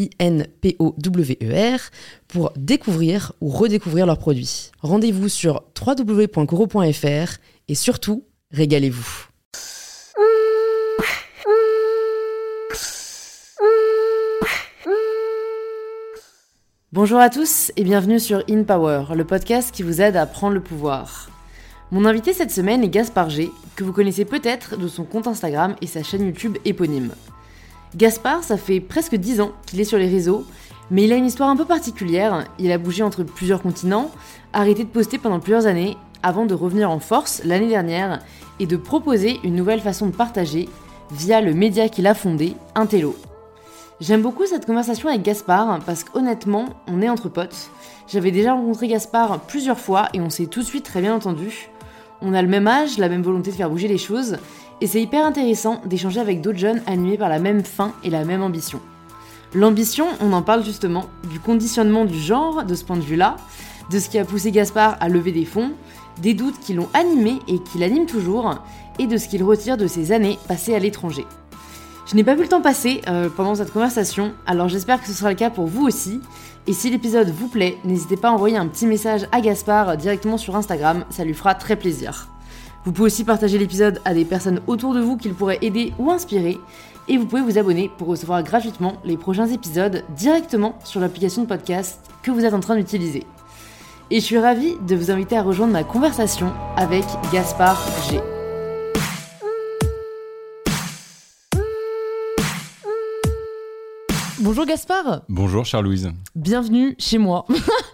I-N-P-O-W-E-R, pour découvrir ou redécouvrir leurs produits. Rendez-vous sur www.coro.fr et surtout, régalez-vous. Bonjour à tous et bienvenue sur In Power, le podcast qui vous aide à prendre le pouvoir. Mon invité cette semaine est Gaspard G, que vous connaissez peut-être de son compte Instagram et sa chaîne YouTube éponyme. Gaspard, ça fait presque 10 ans qu'il est sur les réseaux, mais il a une histoire un peu particulière. Il a bougé entre plusieurs continents, arrêté de poster pendant plusieurs années, avant de revenir en force l'année dernière et de proposer une nouvelle façon de partager via le média qu'il a fondé, Intello. J'aime beaucoup cette conversation avec Gaspard parce qu'honnêtement, on est entre potes. J'avais déjà rencontré Gaspard plusieurs fois et on s'est tout de suite très bien entendu. On a le même âge, la même volonté de faire bouger les choses, et c'est hyper intéressant d'échanger avec d'autres jeunes animés par la même faim et la même ambition. L'ambition, on en parle justement, du conditionnement du genre de ce point de vue-là, de ce qui a poussé Gaspard à lever des fonds, des doutes qui l'ont animé et qui l'animent toujours, et de ce qu'il retire de ses années passées à l'étranger. Je n'ai pas vu le temps passer euh, pendant cette conversation, alors j'espère que ce sera le cas pour vous aussi. Et si l'épisode vous plaît, n'hésitez pas à envoyer un petit message à Gaspard directement sur Instagram, ça lui fera très plaisir. Vous pouvez aussi partager l'épisode à des personnes autour de vous qu'il pourrait aider ou inspirer. Et vous pouvez vous abonner pour recevoir gratuitement les prochains épisodes directement sur l'application de podcast que vous êtes en train d'utiliser. Et je suis ravie de vous inviter à rejoindre ma conversation avec Gaspard G. Bonjour Gaspard. Bonjour Charles-Louise. Bienvenue chez moi.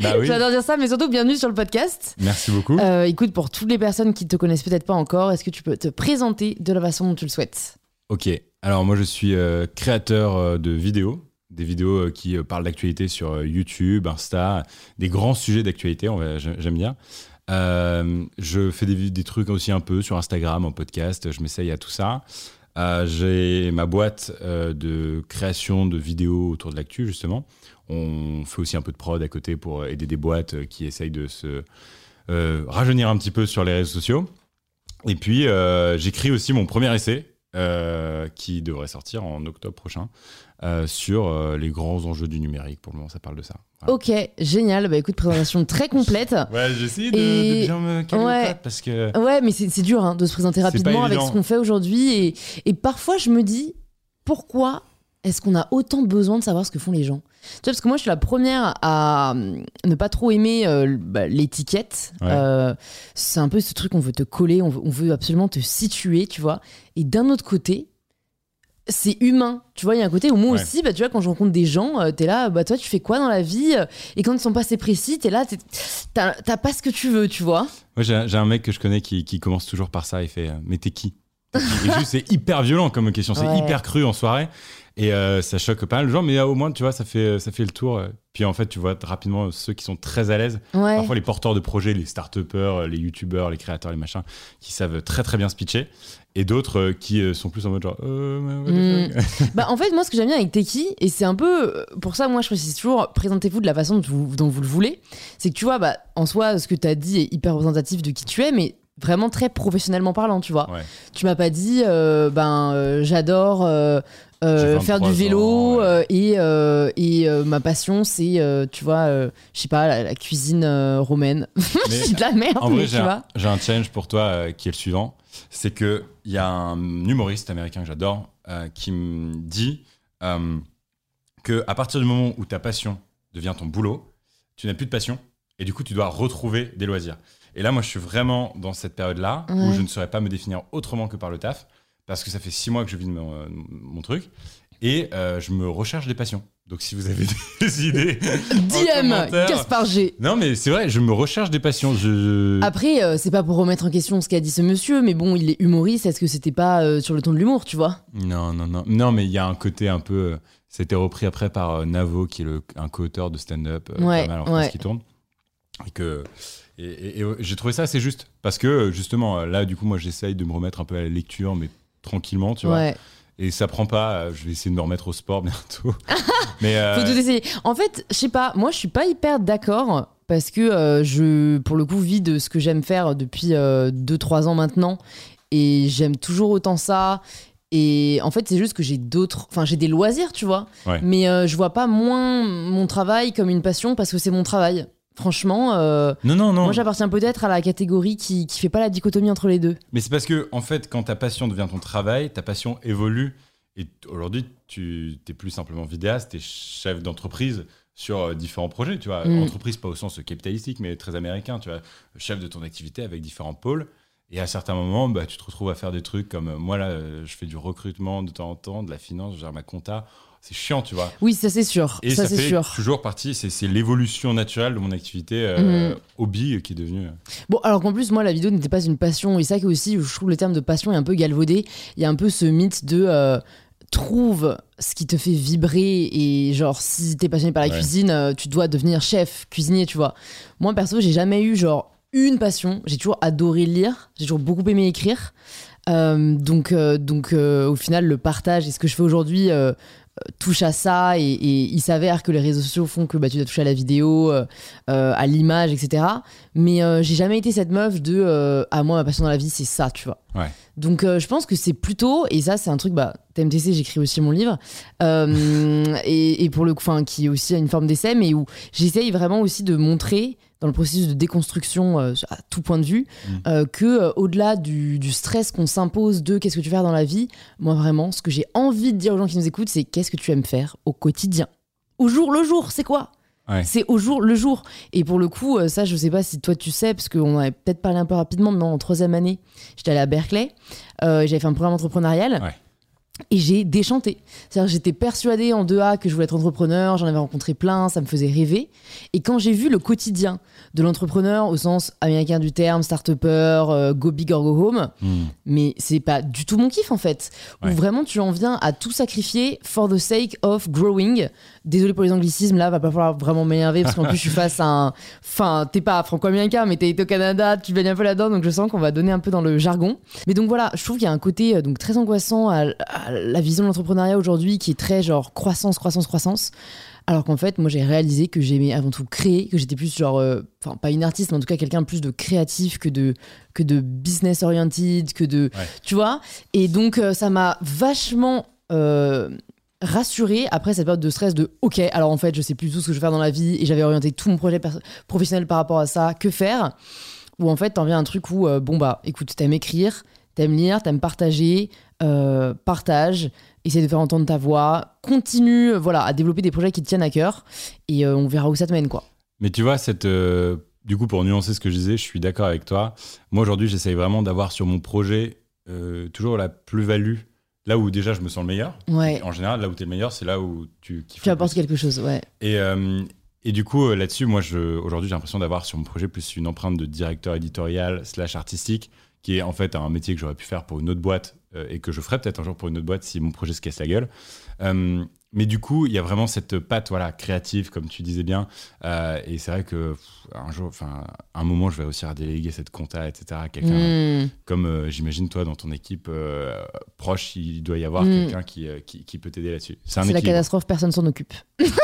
Bah oui. J'adore dire ça, mais surtout bienvenue sur le podcast. Merci beaucoup. Euh, écoute, pour toutes les personnes qui te connaissent peut-être pas encore, est-ce que tu peux te présenter de la façon dont tu le souhaites? Ok. Alors moi je suis euh, créateur euh, de vidéos, des vidéos qui parlent d'actualité sur YouTube, Insta, des grands sujets d'actualité, j'aime bien. Euh, je fais des, des trucs aussi un peu sur Instagram, en podcast, je m'essaye à tout ça. Euh, j'ai ma boîte euh, de création de vidéos autour de l'actu, justement. On fait aussi un peu de prod à côté pour aider des boîtes euh, qui essayent de se rajeunir un petit peu sur les réseaux sociaux. Et puis, j'écris aussi mon premier essai qui devrait sortir en octobre prochain sur les grands enjeux du numérique. Pour le moment, ça parle de ça. Voilà. Ok, génial. Bah écoute, présentation très complète. Ouais, j'essaie de- Et- de bien me caler au Ouais. parce que. Ouais, mais c'est dur hein, de se présenter rapidement avec ce qu'on fait aujourd'hui. Et, et parfois, je me dis, pourquoi est-ce qu'on a autant besoin de savoir ce que font les gens? Tu vois, parce que moi, je suis la première à hum, ne pas trop aimer euh, bah, l'étiquette. Ouais. Euh, c'est un peu ce truc, on veut te coller, on veut, on veut absolument te situer, tu vois. Et d'un autre côté, c'est humain. Tu vois, il y a un côté où moi Ouais. aussi, bah, tu vois, quand je rencontre des gens, euh, t'es là, bah, toi, tu fais quoi dans la vie Et quand ils sont pas assez précis, t'es là, t'as pas ce que tu veux, tu vois. Moi, j'ai un mec que je connais qui, qui commence toujours par ça. Il fait euh, Mais t'es qui? T'es qui? Et juste, c'est hyper violent comme question. C'est Ouais. hyper cru en soirée. Et euh, ça choque pas mal de gens, mais euh, au moins, tu vois, ça fait, ça fait le tour. euh. Puis en fait, tu vois rapidement ceux qui sont très à l'aise. Ouais. Parfois, les porteurs de projets, les start-upers, les youtubeurs, les créateurs, les machins, qui savent très très bien se pitcher. Et d'autres euh, qui euh, sont plus en mode genre. Euh, fuck Bah, en fait, moi, ce que j'aime bien avec Teki, et c'est un peu euh, pour ça, moi, je précise toujours, présentez-vous de la façon dont vous, dont vous le voulez. C'est que tu vois, bah, en soi, ce que tu as dit est hyper représentatif de qui tu es, mais vraiment très professionnellement parlant, tu vois. Ouais. Tu m'as pas dit, euh, ben, euh, j'adore euh, euh, faire du 23 vélo ans, ouais. euh, et, euh, et ma passion, c'est, tu vois, je sais pas, la, la cuisine romaine. C'est de la merde, En vrai, tu j'ai un, vois. j'ai un challenge pour toi qui est le suivant. C'est qu'il y a un humoriste américain que j'adore qui me dit que à partir du moment où ta passion devient ton boulot, tu n'as plus de passion et du coup, tu dois retrouver des loisirs. Et là, moi, je suis vraiment dans cette période-là où Ouais. je ne saurais pas me définir autrement que par le taf, parce que ça fait six mois que je vis de mon, euh, mon truc, et euh, je me recherche des passions. Donc, si vous avez des idées, DM, Gaspard G. non, mais c'est vrai, je me recherche des passions. Je... Après, euh, c'est pas pour remettre en question ce qu'a dit ce monsieur, mais bon, il est humoriste. Est-ce que c'était pas euh, sur le ton de l'humour, tu vois? Non, non, non. Non, mais il y a un côté un peu. C'était repris après par Navo, qui est le, un co-auteur de stand-up Ouais, pas mal en France ouais. qui tourne. Et que. Et, et- et, j'ai trouvé ça assez juste. Parce que, justement, là, du coup, moi, j'essaye de me remettre un peu à la lecture, mais tranquillement, tu vois. Ouais. Et ça prend pas. euh, Je vais essayer de me remettre au sport bientôt. mais. euh, Faut tout essayer. En fait, je sais pas, moi je suis pas hyper d'accord parce que euh, je, pour le coup, vis de ce que j'aime faire depuis 2-3 ans maintenant et j'aime toujours autant ça. Et en fait, c'est juste que j'ai d'autres. Enfin, j'ai des loisirs, tu vois. Ouais. Mais euh, je vois pas moins mon travail comme une passion parce que c'est mon travail. Franchement, euh, Non, non, non. moi j'appartiens peut-être à la catégorie qui, qui fait pas la dichotomie entre les deux. Mais c'est parce que, en fait, quand ta passion devient ton travail, ta passion évolue. Et aujourd'hui, tu n'es plus simplement vidéaste, tu es chef d'entreprise sur euh, différents projets. Tu vois, Mm. entreprise pas au sens capitalistique, mais très américain. Tu vois, chef de ton activité avec différents pôles. Et à certains moments, bah, tu te retrouves à faire des trucs comme euh, moi là, je fais du recrutement de temps en temps, de la finance, je gère ma compta. C'est chiant, tu vois. Oui, ça c'est sûr. Et ça, ça, c'est sûr. toujours partie, c'est c'est l'évolution naturelle de mon activité euh, Mm. hobby qui est devenue. euh, Bon, alors qu'en plus, moi, la vidéo n'était pas une passion. Et ça que aussi, je trouve le terme de passion est un peu galvaudé. Il y a un peu ce mythe de euh, trouve ce qui te fait vibrer. Et genre, si t'es passionné par la Ouais. cuisine, euh, tu dois devenir chef, cuisinier, tu vois. Moi, perso, j'ai jamais eu genre une passion. J'ai toujours adoré lire. J'ai toujours beaucoup aimé écrire. Euh, donc, euh, donc euh, au final, le partage et ce que je fais aujourd'hui euh, euh, touche à ça. Et, il s'avère que les réseaux sociaux font que bah, tu dois toucher à la vidéo, euh, euh, à l'image, etc. Mais euh, j'ai jamais été cette meuf de euh, ah moi ma passion dans la vie c'est ça, tu vois. Ouais. Donc euh, je pense que c'est plutôt et ça c'est un truc bah TMTC j'écris aussi mon livre euh, et, et pour le coup enfin qui est aussi une forme d'essai mais où j'essaye vraiment aussi de montrer dans le processus de déconstruction euh, à tout point de vue Mm. euh, que euh, au-delà du, du stress qu'on s'impose de qu'est-ce que tu veux faire dans la vie moi vraiment ce que j'ai envie de dire aux gens qui nous écoutent c'est qu'est-ce que tu aimes faire au quotidien? Au jour le jour c'est quoi? Ouais. c'est au jour le jour. Et pour le coup, euh, ça, je sais pas si toi tu sais, parce qu'on avait peut-être parlé un peu rapidement, mais en troisième année, j'étais allée à Berkeley, euh, j'avais fait un programme entrepreneurial. Ouais. Et j'ai déchanté. C'est-à-dire, j'étais persuadée en 2A que je voulais être entrepreneur, j'en avais rencontré plein, ça me faisait rêver. Et quand j'ai vu le quotidien de l'entrepreneur au sens américain du terme, start-upper, euh, go big or go home, hmm. mais c'est pas du tout mon kiff en fait. Ouais. Où vraiment tu en viens à tout sacrifier for the sake of growing. Désolé pour les anglicismes, là va pas falloir vraiment m'énerver parce qu'en plus je suis face à un. Enfin, t'es pas franco-américain, mais t'es au Canada, tu baignes un peu là-dedans, donc je sens qu'on va donner un peu dans le jargon. Mais donc voilà, je trouve qu'il y a un côté euh, donc très angoissant à, à la vision de l'entrepreneuriat aujourd'hui qui est très genre croissance, croissance, croissance. Alors qu'en fait, moi j'ai réalisé que j'aimais avant tout créer, que j'étais plus genre, euh, enfin pas une artiste, mais en tout cas quelqu'un plus de créatif que de que de business oriented, que de, Ouais. tu vois. Et donc euh, ça m'a vachement euh, rassurée après cette période de stress de ok, alors en fait je sais plus tout ce que je veux faire dans la vie et j'avais orienté tout mon projet professionnel par rapport à ça. Que faire? Ou en fait t'en viens à un truc où euh, bon bah écoute, t'aimes écrire, t'aimes lire, t'aimes partager, euh, partage, essaie de faire entendre ta voix, continue euh, voilà à développer des projets qui te tiennent à cœur et euh, on verra où ça te mène quoi. Mais tu vois, cette, euh, du coup, pour nuancer ce que je disais, je suis d'accord avec toi. Moi, aujourd'hui, j'essaye vraiment d'avoir sur mon projet toujours la plus-value. Là où déjà je me sens le meilleur. Ouais. En général, là où tu es le meilleur, c'est là où tu kiffes Tu apportes quelque chose, ouais. Et, et du coup, là-dessus, moi, aujourd'hui, j'ai l'impression d'avoir sur mon projet plus une empreinte de directeur éditorial slash artistique, qui est en fait un métier que j'aurais pu faire pour une autre boîte euh, et que je ferais peut-être un jour pour une autre boîte si mon projet se casse la gueule. Euh, mais du coup, il y a vraiment cette patte voilà, créative, comme tu disais bien. Euh, et c'est vrai que pff, un jour, enfin, un moment, je vais aussi redéléguer cette compta, etc. à quelqu'un Hmm. comme j'imagine toi dans ton équipe proche, il doit y avoir Mm. quelqu'un qui, qui, qui peut t'aider là-dessus. C'est la catastrophe, personne s'en occupe.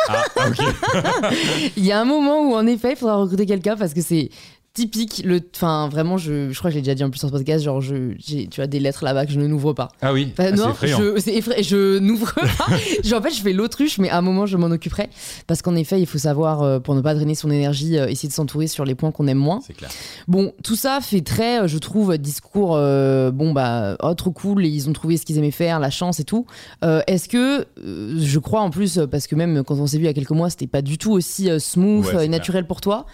Ah, ah, ok. Il y a un moment où, en effet, il faudra recruter quelqu'un parce que c'est typique. Le, enfin, vraiment, je, je crois que je l'ai déjà dit en plus sur ce podcast. Genre, je, j'ai, tu as des lettres là-bas que je ne n'ouvre pas. Ah oui, Enfin, Ah, c'est non, effrayant. je, c'est je n'ouvre pas. Genre, en fait, je fais l'autruche, mais à un moment, je m'en occuperai. Parce qu'en effet, il faut savoir, euh, pour ne pas drainer son énergie, euh, essayer de s'entourer sur les points qu'on aime moins. C'est clair. Bon, tout ça fait très, euh, je trouve, discours, euh, bon, bah, oh, trop cool, et ils ont trouvé ce qu'ils aimaient faire, la chance et tout. Est-ce que, je crois en plus, parce que même quand on s'est vu il y a quelques mois, c'était pas du tout aussi smooth Ouais, c'est et naturel pour toi.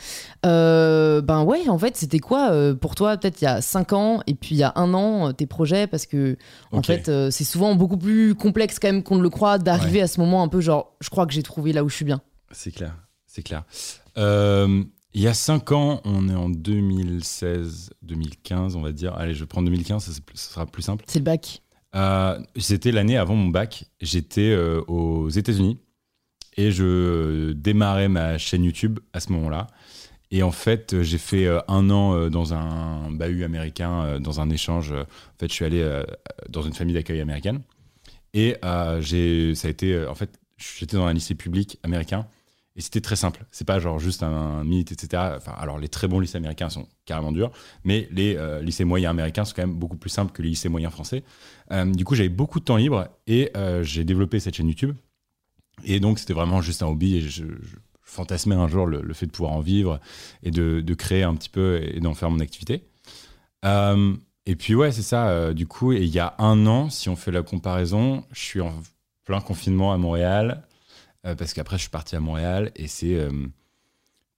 Ben ouais, en fait, c'était quoi euh, pour toi, peut-être il y a 5 ans et puis il y a un an, euh, tes projets? Parce que, en fait, euh, c'est souvent beaucoup plus complexe quand même qu'on ne le croit d'arriver à ce moment un peu genre, je crois que j'ai trouvé là où je suis bien. C'est clair, c'est clair. Il y a 5 ans, on est en 2016, 2015, on va dire. Allez, je prends 2015, ça, ça sera plus simple. C'est le bac. C'était l'année avant mon bac. J'étais aux États-Unis et je démarrais ma chaîne YouTube à ce moment-là. Et en fait, euh, j'ai fait euh, un an euh, dans un bahut américain, dans un échange. En fait, je suis allé dans une famille d'accueil américaine. Et ça a été, en fait, j'étais dans un lycée public américain. Et c'était très simple. C'est pas genre juste un, mythe, etc. Enfin, alors, les très bons lycées américains sont carrément durs, mais les lycées moyens américains sont quand même beaucoup plus simples que les lycées moyens français. Du coup, j'avais beaucoup de temps libre et j'ai développé cette chaîne YouTube. Et donc, c'était vraiment juste un hobby. Et je fantasmais un jour le, fait de pouvoir en vivre et de, de créer un petit peu et d'en faire mon activité. Euh, et puis, ouais, c'est ça. euh, du coup, et il y a un an, si on fait la comparaison, je suis en plein confinement à Montréal. euh, parce qu'après, je suis parti à Montréal et c'est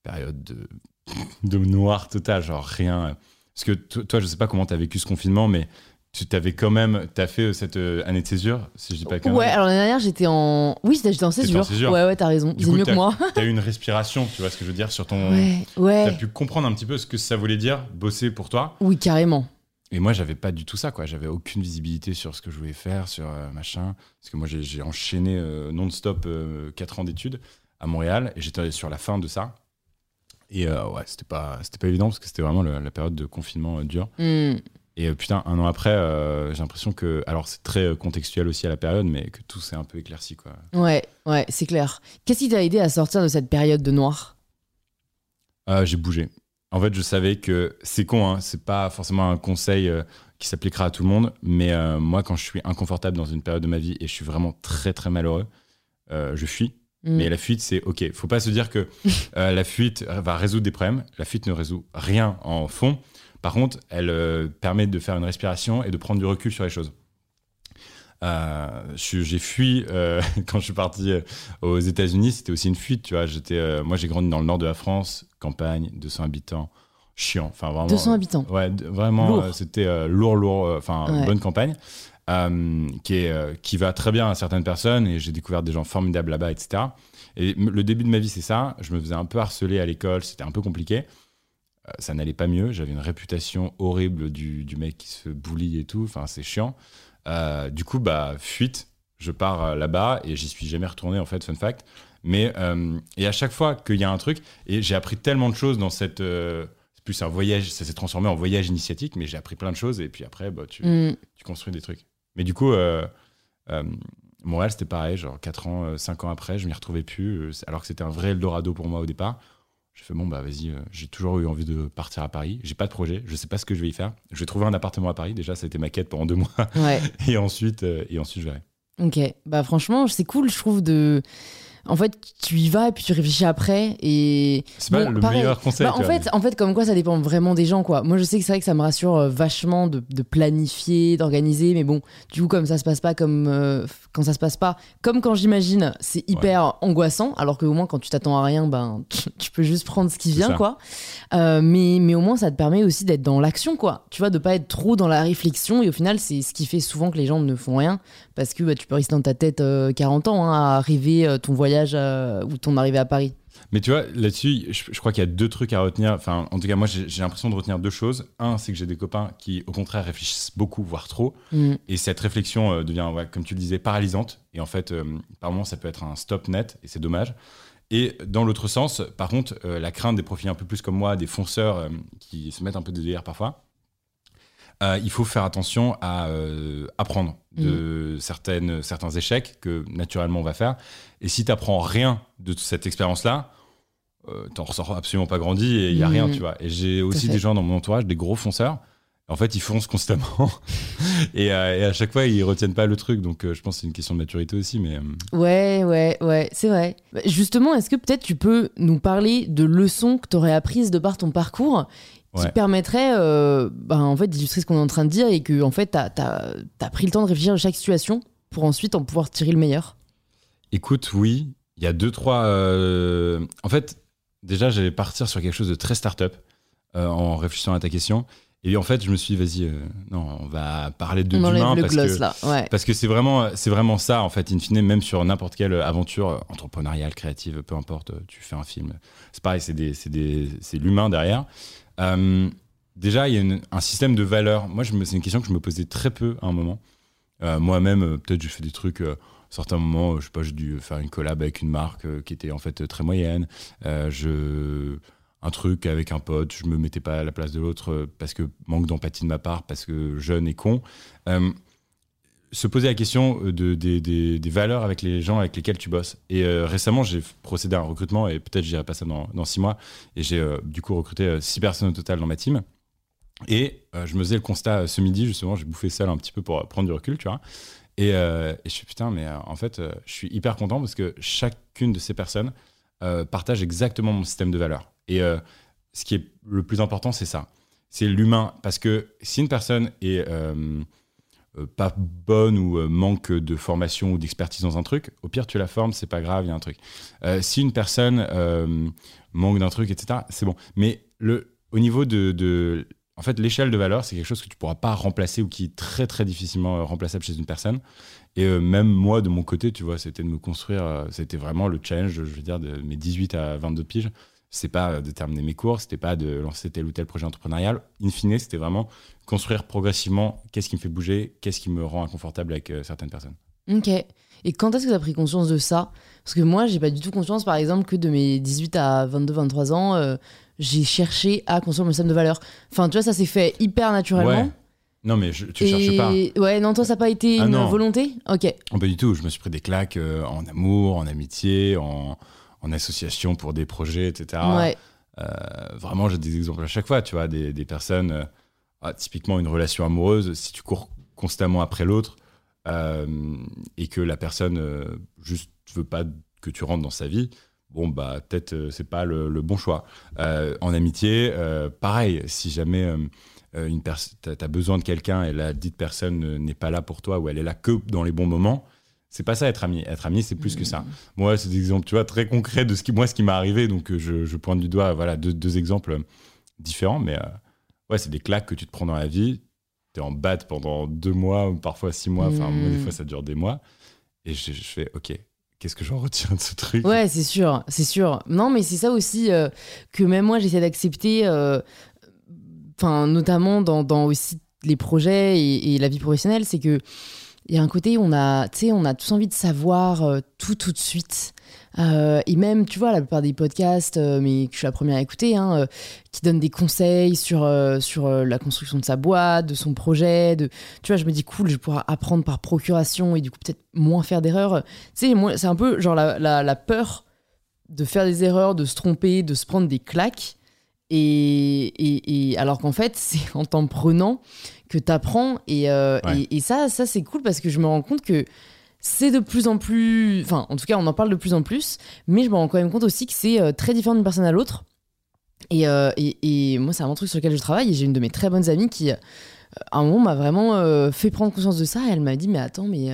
période de, de noir total, genre rien. Parce que to- toi, je sais pas comment tu as vécu ce confinement, mais tu t'avais quand même, tu as fait euh, cette euh, année de césure, si je dis pas conneries. Ouais, alors l'année dernière, j'étais en. Oui, j'étais en T'étais en césure. césure. Ouais, ouais, t'as raison. C'est mieux que moi. T'as eu une respiration, tu vois ce que je veux dire, sur ton. Ouais, T'as ouais. pu comprendre un petit peu ce que ça voulait dire, bosser pour toi. Oui, carrément. Et moi, j'avais pas du tout ça, quoi. J'avais aucune visibilité sur ce que je voulais faire, sur euh, machin. Parce que moi, j'ai enchaîné euh, non-stop 4 ans d'études à Montréal et j'étais sur la fin de ça. Et euh, ouais, c'était pas, c'était pas évident parce que c'était vraiment le- la période de confinement euh, dur. Hmm. Et euh, putain, un an après, euh, j'ai l'impression que. Alors, c'est très euh, contextuel aussi à la période, mais que tout s'est un peu éclairci, quoi. Ouais, ouais, c'est clair. Qu'est-ce qui t'a aidé à sortir de cette période de noir? Euh, j'ai bougé. En fait, je savais que c'est con, hein, c'est pas forcément un conseil euh, qui s'appliquera à tout le monde, mais moi, quand je suis inconfortable dans une période de ma vie et je suis vraiment très très malheureux, je fuis. Hmm. Mais la fuite, c'est ok. Faut pas se dire que la fuite va résoudre des problèmes. La fuite ne résout rien en fond. Par contre, elle euh, permet de faire une respiration et de prendre du recul sur les choses. Euh, j'ai fui euh, quand je suis parti aux États-Unis. C'était aussi une fuite, tu vois. J'étais, moi, j'ai grandi dans le nord de la France, campagne, 200 habitants, chiant. Enfin, vraiment. 200 euh, habitants. Ouais, vraiment, Lourd. c'était lourd, lourd, enfin, Ouais. bonne campagne, qui, est, qui va très bien à certaines personnes, et j'ai découvert des gens formidables là-bas, etc. Et le début de ma vie, c'est ça. Je me faisais un peu harceler à l'école, c'était un peu compliqué. Euh, ça n'allait pas mieux, j'avais une réputation horrible du, du mec qui se bully et tout, enfin, c'est chiant. Euh, du coup, bah, fuite, je pars euh, là-bas, et j'y suis jamais retourné, en fait, fun fact. Mais, euh, et à chaque fois qu'il y a un truc, et j'ai appris tellement de choses dans cette. euh, c'est plus un voyage, ça s'est transformé en voyage initiatique, mais j'ai appris plein de choses et puis après, bah, tu, Hmm. tu construis des trucs. Mais du coup, Montréal, c'était pareil, genre 4 ans, euh, 5 ans après, je m'y retrouvais plus, alors que c'était un vrai Eldorado pour moi au départ. J'ai fait, bon, bah vas-y, euh, j'ai toujours eu envie de partir à Paris, j'ai pas de projet, je sais pas ce que je vais y faire. Je vais trouver un appartement à Paris, déjà, ça a été ma quête pendant deux mois, Ouais. et ensuite, euh, et ensuite je verrai. Ok, bah franchement, c'est cool, je trouve de. En fait, tu y vas et puis tu réfléchis après et. C'est pas le pareil. meilleur conseil. Bah, en fait, en fait, comme quoi, ça dépend vraiment des gens, quoi. Moi, je sais que c'est vrai que ça me rassure euh, vachement de, de planifier, d'organiser, mais bon, du coup, comme ça se passe pas comme euh, quand ça se passe pas, comme quand j'imagine, c'est hyper angoissant. Alors que au moins, quand tu t'attends à rien, ben, tu, tu peux juste prendre ce qui vient, quoi. Euh, mais, mais au moins, ça te permet aussi d'être dans l'action, quoi. Tu vois, de pas être trop dans la réflexion. Et au final, c'est ce qui fait souvent que les gens ne font rien, parce que bah, tu peux rester dans ta tête euh, 40 ans hein, à euh, ton voyage euh, ou ton arrivée à Paris. Mais tu vois, là-dessus, je, je crois qu'il y a deux trucs à retenir. Enfin, en tout cas, moi, j'ai l'impression de retenir deux choses. Un, c'est que j'ai des copains qui, au contraire, réfléchissent beaucoup, voire trop. Mm. Et cette réflexion euh, devient, ouais, comme tu le disais, paralysante. Et en fait, euh, par moments, ça peut être un stop net, et c'est dommage. Et dans l'autre sens, par contre, euh, la crainte des profils un peu plus comme moi, des fonceurs qui se mettent un peu de délire parfois, euh, il faut faire attention à euh, apprendre de certaines, certains échecs que naturellement on va faire. Et si tu apprends rien de cette expérience-là, euh, t'en ressors absolument pas grandi et il y a rien, tu vois. Et j'ai aussi des gens dans mon entourage, des gros fonceurs. En fait, ils foncent constamment et, euh, et à chaque fois, ils retiennent pas le truc. Donc, je pense que c'est une question de maturité aussi. Mais Ouais, ouais, ouais, c'est vrai. Bah, Justement, est-ce que peut-être tu peux nous parler de leçons que tu aurais apprises de par ton parcours qui Ouais. permettraient euh, bah, en fait, d'illustrer ce qu'on est en train de dire et que en fait, tu as, pris le temps de réfléchir à chaque situation pour ensuite en pouvoir tirer le meilleur écoute, oui, il y a deux, trois. euh, En fait, déjà, j'allais partir sur quelque chose de très start-up. en réfléchissant à ta question. Et en fait, je me suis dit, vas-y, euh, non, on va parler de le parce, gloss, que, là. Ouais. parce que c'est vraiment, c'est vraiment ça, en fait, in fine, même sur n'importe quelle aventure entrepreneuriale, créative, peu importe, tu fais un film. C'est pareil, c'est, des, c'est, des, c'est l'humain derrière. Euh, déjà, il y a un système de valeurs. Moi, je c'est une question que je me posais très peu à un moment. Euh, moi-même, euh, peut-être, j'ai fait des trucs. à certains moments, je sais pas, j'ai dû faire une collab avec une marque qui était en fait très moyenne. Je un truc avec un pote, je me mettais pas à la place de l'autre parce que manque d'empathie de ma part, parce que jeune et con. Se poser la question euh, de, des, valeurs avec les gens avec lesquels tu bosses. Et euh, récemment, j'ai procédé à un recrutement et peut-être j'irai pas ça dans, six mois. Et j'ai euh, du coup recruté six personnes au total dans ma team. Et je me faisais le constat ce midi, justement, j'ai bouffé là, un petit peu pour prendre du recul, tu vois. Et, et je suis putain, mais en fait, je suis hyper content parce que chacune de ces personnes partage exactement mon système de valeurs. Et ce qui est le plus important, c'est ça. C'est l'humain. Parce que si une personne est pas bonne ou euh, manque de formation ou d'expertise dans un truc, au pire, tu la formes, c'est pas grave, il y a un truc. Euh, si une personne euh, manque d'un truc, etc., c'est bon. Mais le, au niveau de, de en fait, l'échelle de valeur, c'est quelque chose que tu pourras pas remplacer ou qui est très très difficilement euh, remplaçable chez une personne. Et euh, même moi, de mon côté, tu vois, c'était de me construire, euh, c'était vraiment le challenge, je veux dire, de mes 18 à 22 piges. C'est pas euh, de terminer mes cours, c'était pas de lancer tel ou tel projet entrepreneurial. In fine, c'était vraiment construire progressivement qu'est-ce qui me fait bouger, qu'est-ce qui me rend inconfortable avec euh, certaines personnes. Ok. Et quand est-ce que tu as pris conscience de ça? Parce que moi, j'ai pas du tout conscience, par exemple, que de mes 18 à 22-23 ans, euh, j'ai cherché à construire mon système de valeurs. Enfin, tu vois, ça s'est fait hyper naturellement. Ouais. Non, mais je, tu Et... cherches pas. Ouais, non, toi, ça n'a pas été Ah une non. volonté? Ok. Oh, Pas du tout. Je me suis pris des claques euh, en amour, en amitié, en, en association pour des projets, etc. Ouais. Euh, vraiment, j'ai des exemples à chaque fois, tu vois, des, des personnes, ah, typiquement une relation amoureuse, si tu cours constamment après l'autre euh, et que la personne euh, juste veut pas que tu rentres dans sa vie, bon, bah, peut-être euh, c'est pas le, le bon choix. Euh, en amitié, euh, pareil, si jamais une as besoin de quelqu'un et la dite personne n'est pas là pour toi ou elle est là que dans les bons moments, c'est pas ça être ami. Être ami, c'est plus que ça. Moi, c'est des exemples, tu vois, très concrets de ce qui, moi, ce qui m'est arrivé. Donc, je, je pointe du doigt, voilà, deux, deux exemples différents. Mais ouais, c'est des claques que tu te prends dans la vie. T'es en batte pendant deux mois, parfois six mois. Enfin, des fois, ça dure des mois. Et je, je fais, OK, qu'est-ce que j'en retiens de ce truc? Ouais, c'est sûr, c'est sûr. Non, mais c'est ça aussi euh, que même moi j'essaie d'accepter, euh, notamment dans, dans aussi les projets et, la vie professionnelle, c'est que il y a un côté où on a, tu on a tous envie de savoir euh, tout tout de suite. Euh, et même, tu vois, la plupart des podcasts, euh, mais que je suis la première à écouter, hein, euh, qui donnent des conseils sur, sur la construction de sa boîte, de son projet. De... Tu vois, je me dis, cool, je vais pouvoir apprendre par procuration et du coup, peut-être moins faire d'erreurs. Tu sais, c'est un peu genre la, la, la peur de faire des erreurs, de se tromper, de se prendre des claques. Et, et, et alors qu'en fait, c'est en t'en prenant que t'apprends. Et, Ouais. et, et ça, ça c'est cool parce que je me rends compte que c'est de plus en plus. Enfin, en tout cas, on en parle de plus en plus. Mais je me rends quand même compte aussi que c'est euh, très différent d'une personne à l'autre. Et, euh, et, et moi, c'est un truc sur lequel je travaille. J'ai une de mes très bonnes amies qui, euh, à un moment, m'a vraiment fait prendre conscience de ça. Elle m'a dit Mais attends, mais,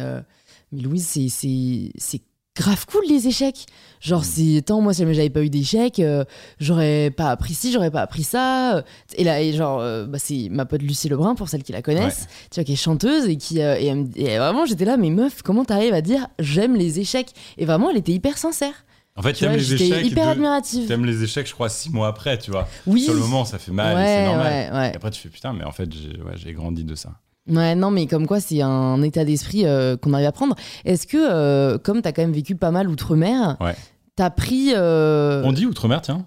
mais Louise, c'est grave cool les échecs. Genre, c'est. Attends, moi, si jamais j'avais pas eu d'échecs, euh, j'aurais pas appris ci, j'aurais pas appris ça. Et là, et genre, euh, bah, c'est ma pote Lucie Lebrun, pour celles qui la connaissent, tu vois, qui est chanteuse et qui. euh, et, elle et vraiment, j'étais là, mais meuf, comment t'arrives à dire j'aime les échecs? Et vraiment, elle était hyper sincère. En fait, Tu t'aimes les échecs. hyper de- admirative. T'aimes les échecs, je crois, six mois après, tu vois. Oui. Sur le moment, ça fait mal, ouais, c'est normal. ouais, ouais. Et après, tu fais putain, mais en fait, j'ai grandi de ça. Ouais, non, mais comme quoi, c'est un état d'esprit euh, qu'on arrive à prendre. Est-ce que, euh, comme t'as quand même vécu pas mal outre-mer, Ouais. t'as pris. euh, On dit outre-mer, tiens.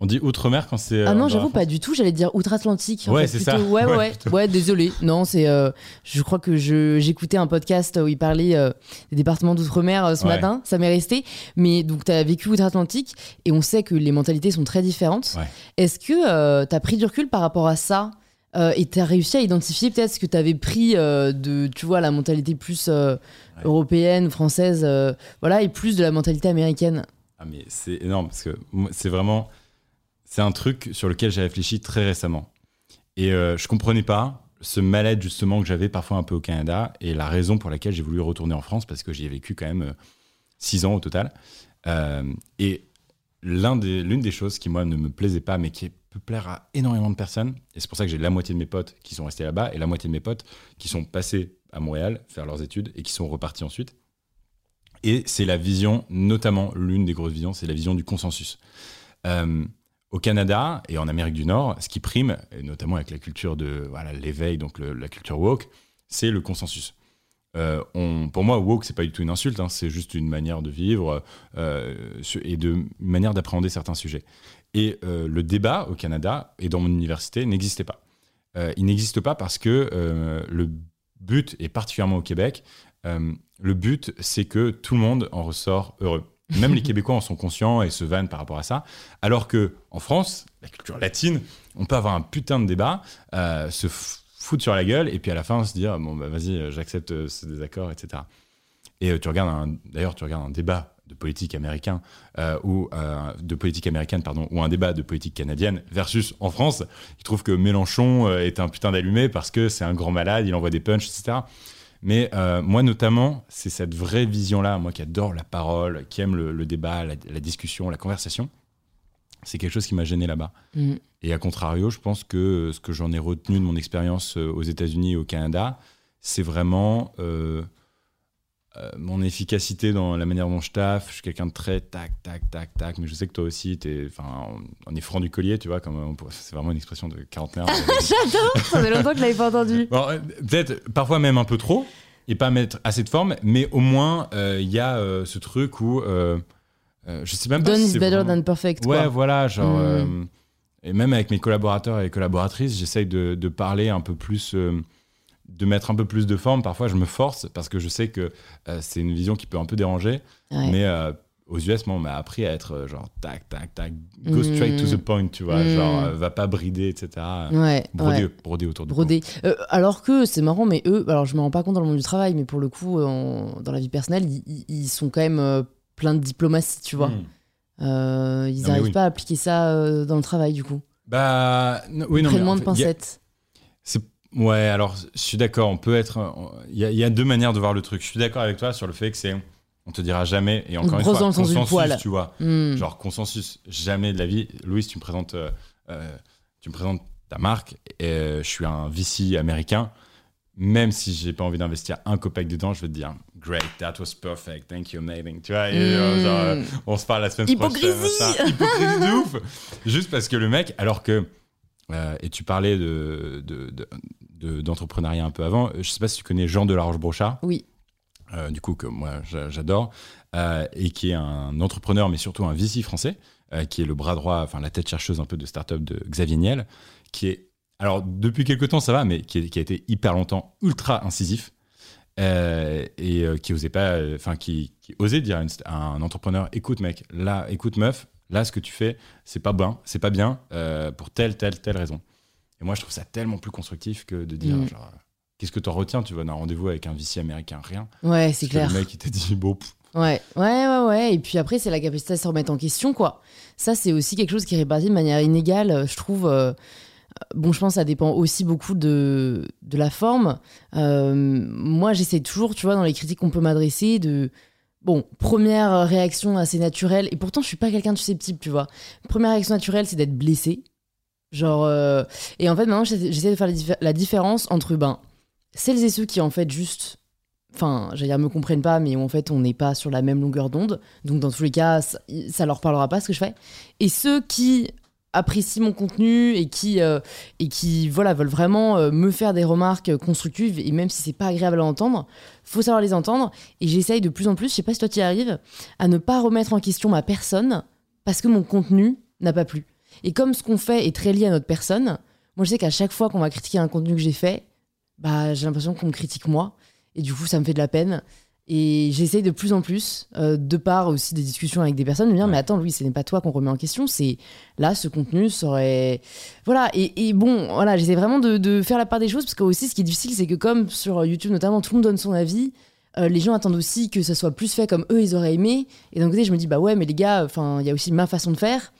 On dit outre-mer quand c'est. Ah non, j'avoue pas du tout. J'allais dire outre-Atlantique. Ouais, c'est ça. Ouais, ouais, Ouais, désolé. Non, c'est. euh, je crois que j'écoutais un podcast où il parlait euh, des départements d'outre-mer euh, ce Ouais. matin. Ça m'est resté. Mais donc, t'as vécu outre-Atlantique et on sait que les mentalités sont très différentes. Est-ce que euh, t'as pris du recul par rapport à ça? Euh, et t'as réussi à identifier peut-être ce que t'avais pris euh, de, tu vois, la mentalité plus euh, Ouais. européenne, française, voilà, et plus de la mentalité américaine. Ah mais c'est énorme parce que c'est vraiment c'est un truc sur lequel j'ai réfléchi très récemment et je comprenais pas ce mal-être justement que j'avais parfois un peu au Canada et la raison pour laquelle j'ai voulu retourner en France parce que j'y ai vécu quand même six ans au total et l'un des l'une des choses qui moi ne me plaisait pas mais qui est peut plaire à énormément de personnes. Et c'est pour ça que j'ai la moitié de mes potes qui sont restés là-bas et la moitié de mes potes qui sont passés à Montréal faire leurs études et qui sont repartis ensuite. Et c'est la vision, notamment l'une des grosses visions, c'est la vision du consensus. Euh, au Canada et en Amérique du Nord, ce qui prime, et notamment avec la culture de l'éveil, donc la culture woke, c'est le consensus. Euh, on, pour moi, woke, c'est pas du tout une insulte, hein, c'est juste une manière de vivre euh, et de, manière d'appréhender certains sujets. Et euh, le débat au Canada et dans mon université n'existait pas. il n'existe pas parce que le but, et particulièrement au Québec, le but, c'est que tout le monde en ressort heureux. Même les Québécois en sont conscients et se vannent par rapport à ça. Alors que en France, la culture latine, on peut avoir un putain de débat, euh, se foutre sur la gueule et puis à la fin se dire bon bah vas-y, j'accepte euh, ce désaccord, etc. Et euh, tu regardes d'ailleurs tu regardes un débat de politique américain ou de politique américaine pardon ou un débat de politique canadienne versus en France, ils trouvent que Mélenchon est un putain d'allumé parce que c'est un grand malade, il envoie des punchs, etc. Mais euh, moi, notamment, c'est cette vraie vision-là, moi qui adore la parole, qui aime le, débat, la, discussion, la conversation. C'est quelque chose qui m'a gêné là-bas. Mm. Et à contrario, je pense que ce que j'en ai retenu de mon expérience euh, aux États-Unis et au Canada, c'est vraiment euh, mon efficacité dans la manière dont je taffe. Je suis quelqu'un de très tac, tac, tac, tac. Mais je sais que toi aussi, es, on est franc du collier, tu vois. C'est vraiment une expression de quarantenaire. J'adore Ça fait longtemps que je l'avais pas entendu. Peut-être parfois même un peu trop et pas mettre assez de forme, mais au moins euh, il y a euh, ce truc où euh, je sais même pas. Done si is better than perfect. Ouais, voilà, genre. Mm. et même avec mes collaborateurs et collaboratrices, j'essaye de, de, parler un peu plus, de mettre un peu plus de forme. Parfois, je me force parce que je sais que c'est une vision qui peut un peu déranger. Mais aux US, moi, on m'a appris à être genre tac, tac, tac, go straight to the mm. point, tu vois, mm. genre va pas brider, etc. Ouais, broder, broder autour de broder. Euh, alors que c'est marrant, mais eux, alors je me rends pas compte dans le monde du travail, mais pour le coup, dans la vie personnelle, ils, sont quand même euh, plein de diplomatie, tu vois. Mm. Euh, ils n'arrivent pas à appliquer ça dans le travail, du coup. Bah, oui, non. Ils moins de pincettes. C'est Ouais, alors je suis d'accord, on peut être. Il y, y, a deux manières de voir le truc. Je suis d'accord avec toi sur le fait que c'est on te dira jamais, et encore une fois, consensus, tu vois. Hmm. Genre consensus, jamais de la vie. Louis, tu me présentes, euh, euh, tu me présentes ta marque, et euh, je suis un VC américain. Même si j'ai pas envie d'investir un copec dedans, je vais te dire Great, that was perfect, thank you, amazing. Tu vois, hmm. on se parle la semaine Hypocrisie. prochaine. Hypocrisie de ouf Juste parce que le mec, alors que. et tu parlais de, d'entrepreneuriat un peu avant. Je sais pas si tu connais Jean de la Roche-Brochard. Oui. Euh, du coup que moi j'adore, euh, et qui est un entrepreneur, mais surtout un VC français, euh, qui est le bras droit, enfin la tête chercheuse un peu de start-up de Xavier Niel, qui est, alors depuis quelques temps ça va, mais qui, a été hyper longtemps ultra incisif. et qui osait pas, enfin qui, osait dire à un entrepreneur, écoute mec, là, écoute meuf, là ce que tu fais, c'est pas bien, c'est pas bien pour telle, telle, telle raison. Et moi je trouve ça tellement plus constructif que de dire mm. genre Qu'est-ce que tu en retiens Tu vas d'un rendez-vous avec un VC américain, rien. Ouais, c'est clair. Le mec, il t'a dit, bon. Ouais, ouais, ouais, ouais. Et puis après, c'est la capacité à se remettre en question, quoi. Ça, c'est aussi quelque chose qui est réparti de manière inégale, euh, je trouve. Euh, bon, je pense que ça dépend aussi beaucoup de, de la forme. Euh, moi, j'essaie toujours, tu vois, dans les critiques qu'on peut m'adresser, de. Bon, première réaction assez naturelle, et pourtant je suis pas quelqu'un de susceptible, tu vois. Première réaction naturelle, c'est d'être blessé. Genre. Et en fait, maintenant, j'essaie de faire la différence entre, ben, celles et ceux qui en fait juste enfin, j'allais dire me comprennent pas, mais en fait, on n'est pas sur la même longueur d'onde. Donc, dans tous les cas, ça, ça, leur parlera pas ce que je fais. Et ceux qui apprécient mon contenu et qui, euh, et qui voilà, veulent vraiment euh, me faire des remarques constructives, et même si c'est pas agréable à entendre, faut savoir les entendre. Et j'essaye de plus en plus, je sais pas si toi tu y arrives, à ne pas remettre en question ma personne parce que mon contenu n'a pas plu. Et comme ce qu'on fait est très lié à notre personne, moi je sais qu'à chaque fois qu'on va critiquer un contenu que j'ai fait, bah, j'ai l'impression qu'on me critique moi. Et du coup, ça me fait de la peine. Et j'essaye de plus en plus, euh, de part aussi des discussions avec des personnes, de me dire Mais attends, Louis, ce n'est pas toi qu'on remet en question, c'est là, ce contenu serait. Voilà, et, bon, voilà, j'essaie vraiment de, faire la part des choses, parce que aussi, ce qui est difficile, c'est que comme sur YouTube notamment, tout le monde donne son avis, euh, les gens attendent aussi que ça soit plus fait comme eux, ils auraient aimé. Et d'un côté, je me dis Bah ouais, mais les gars, il y a aussi ma façon de faire.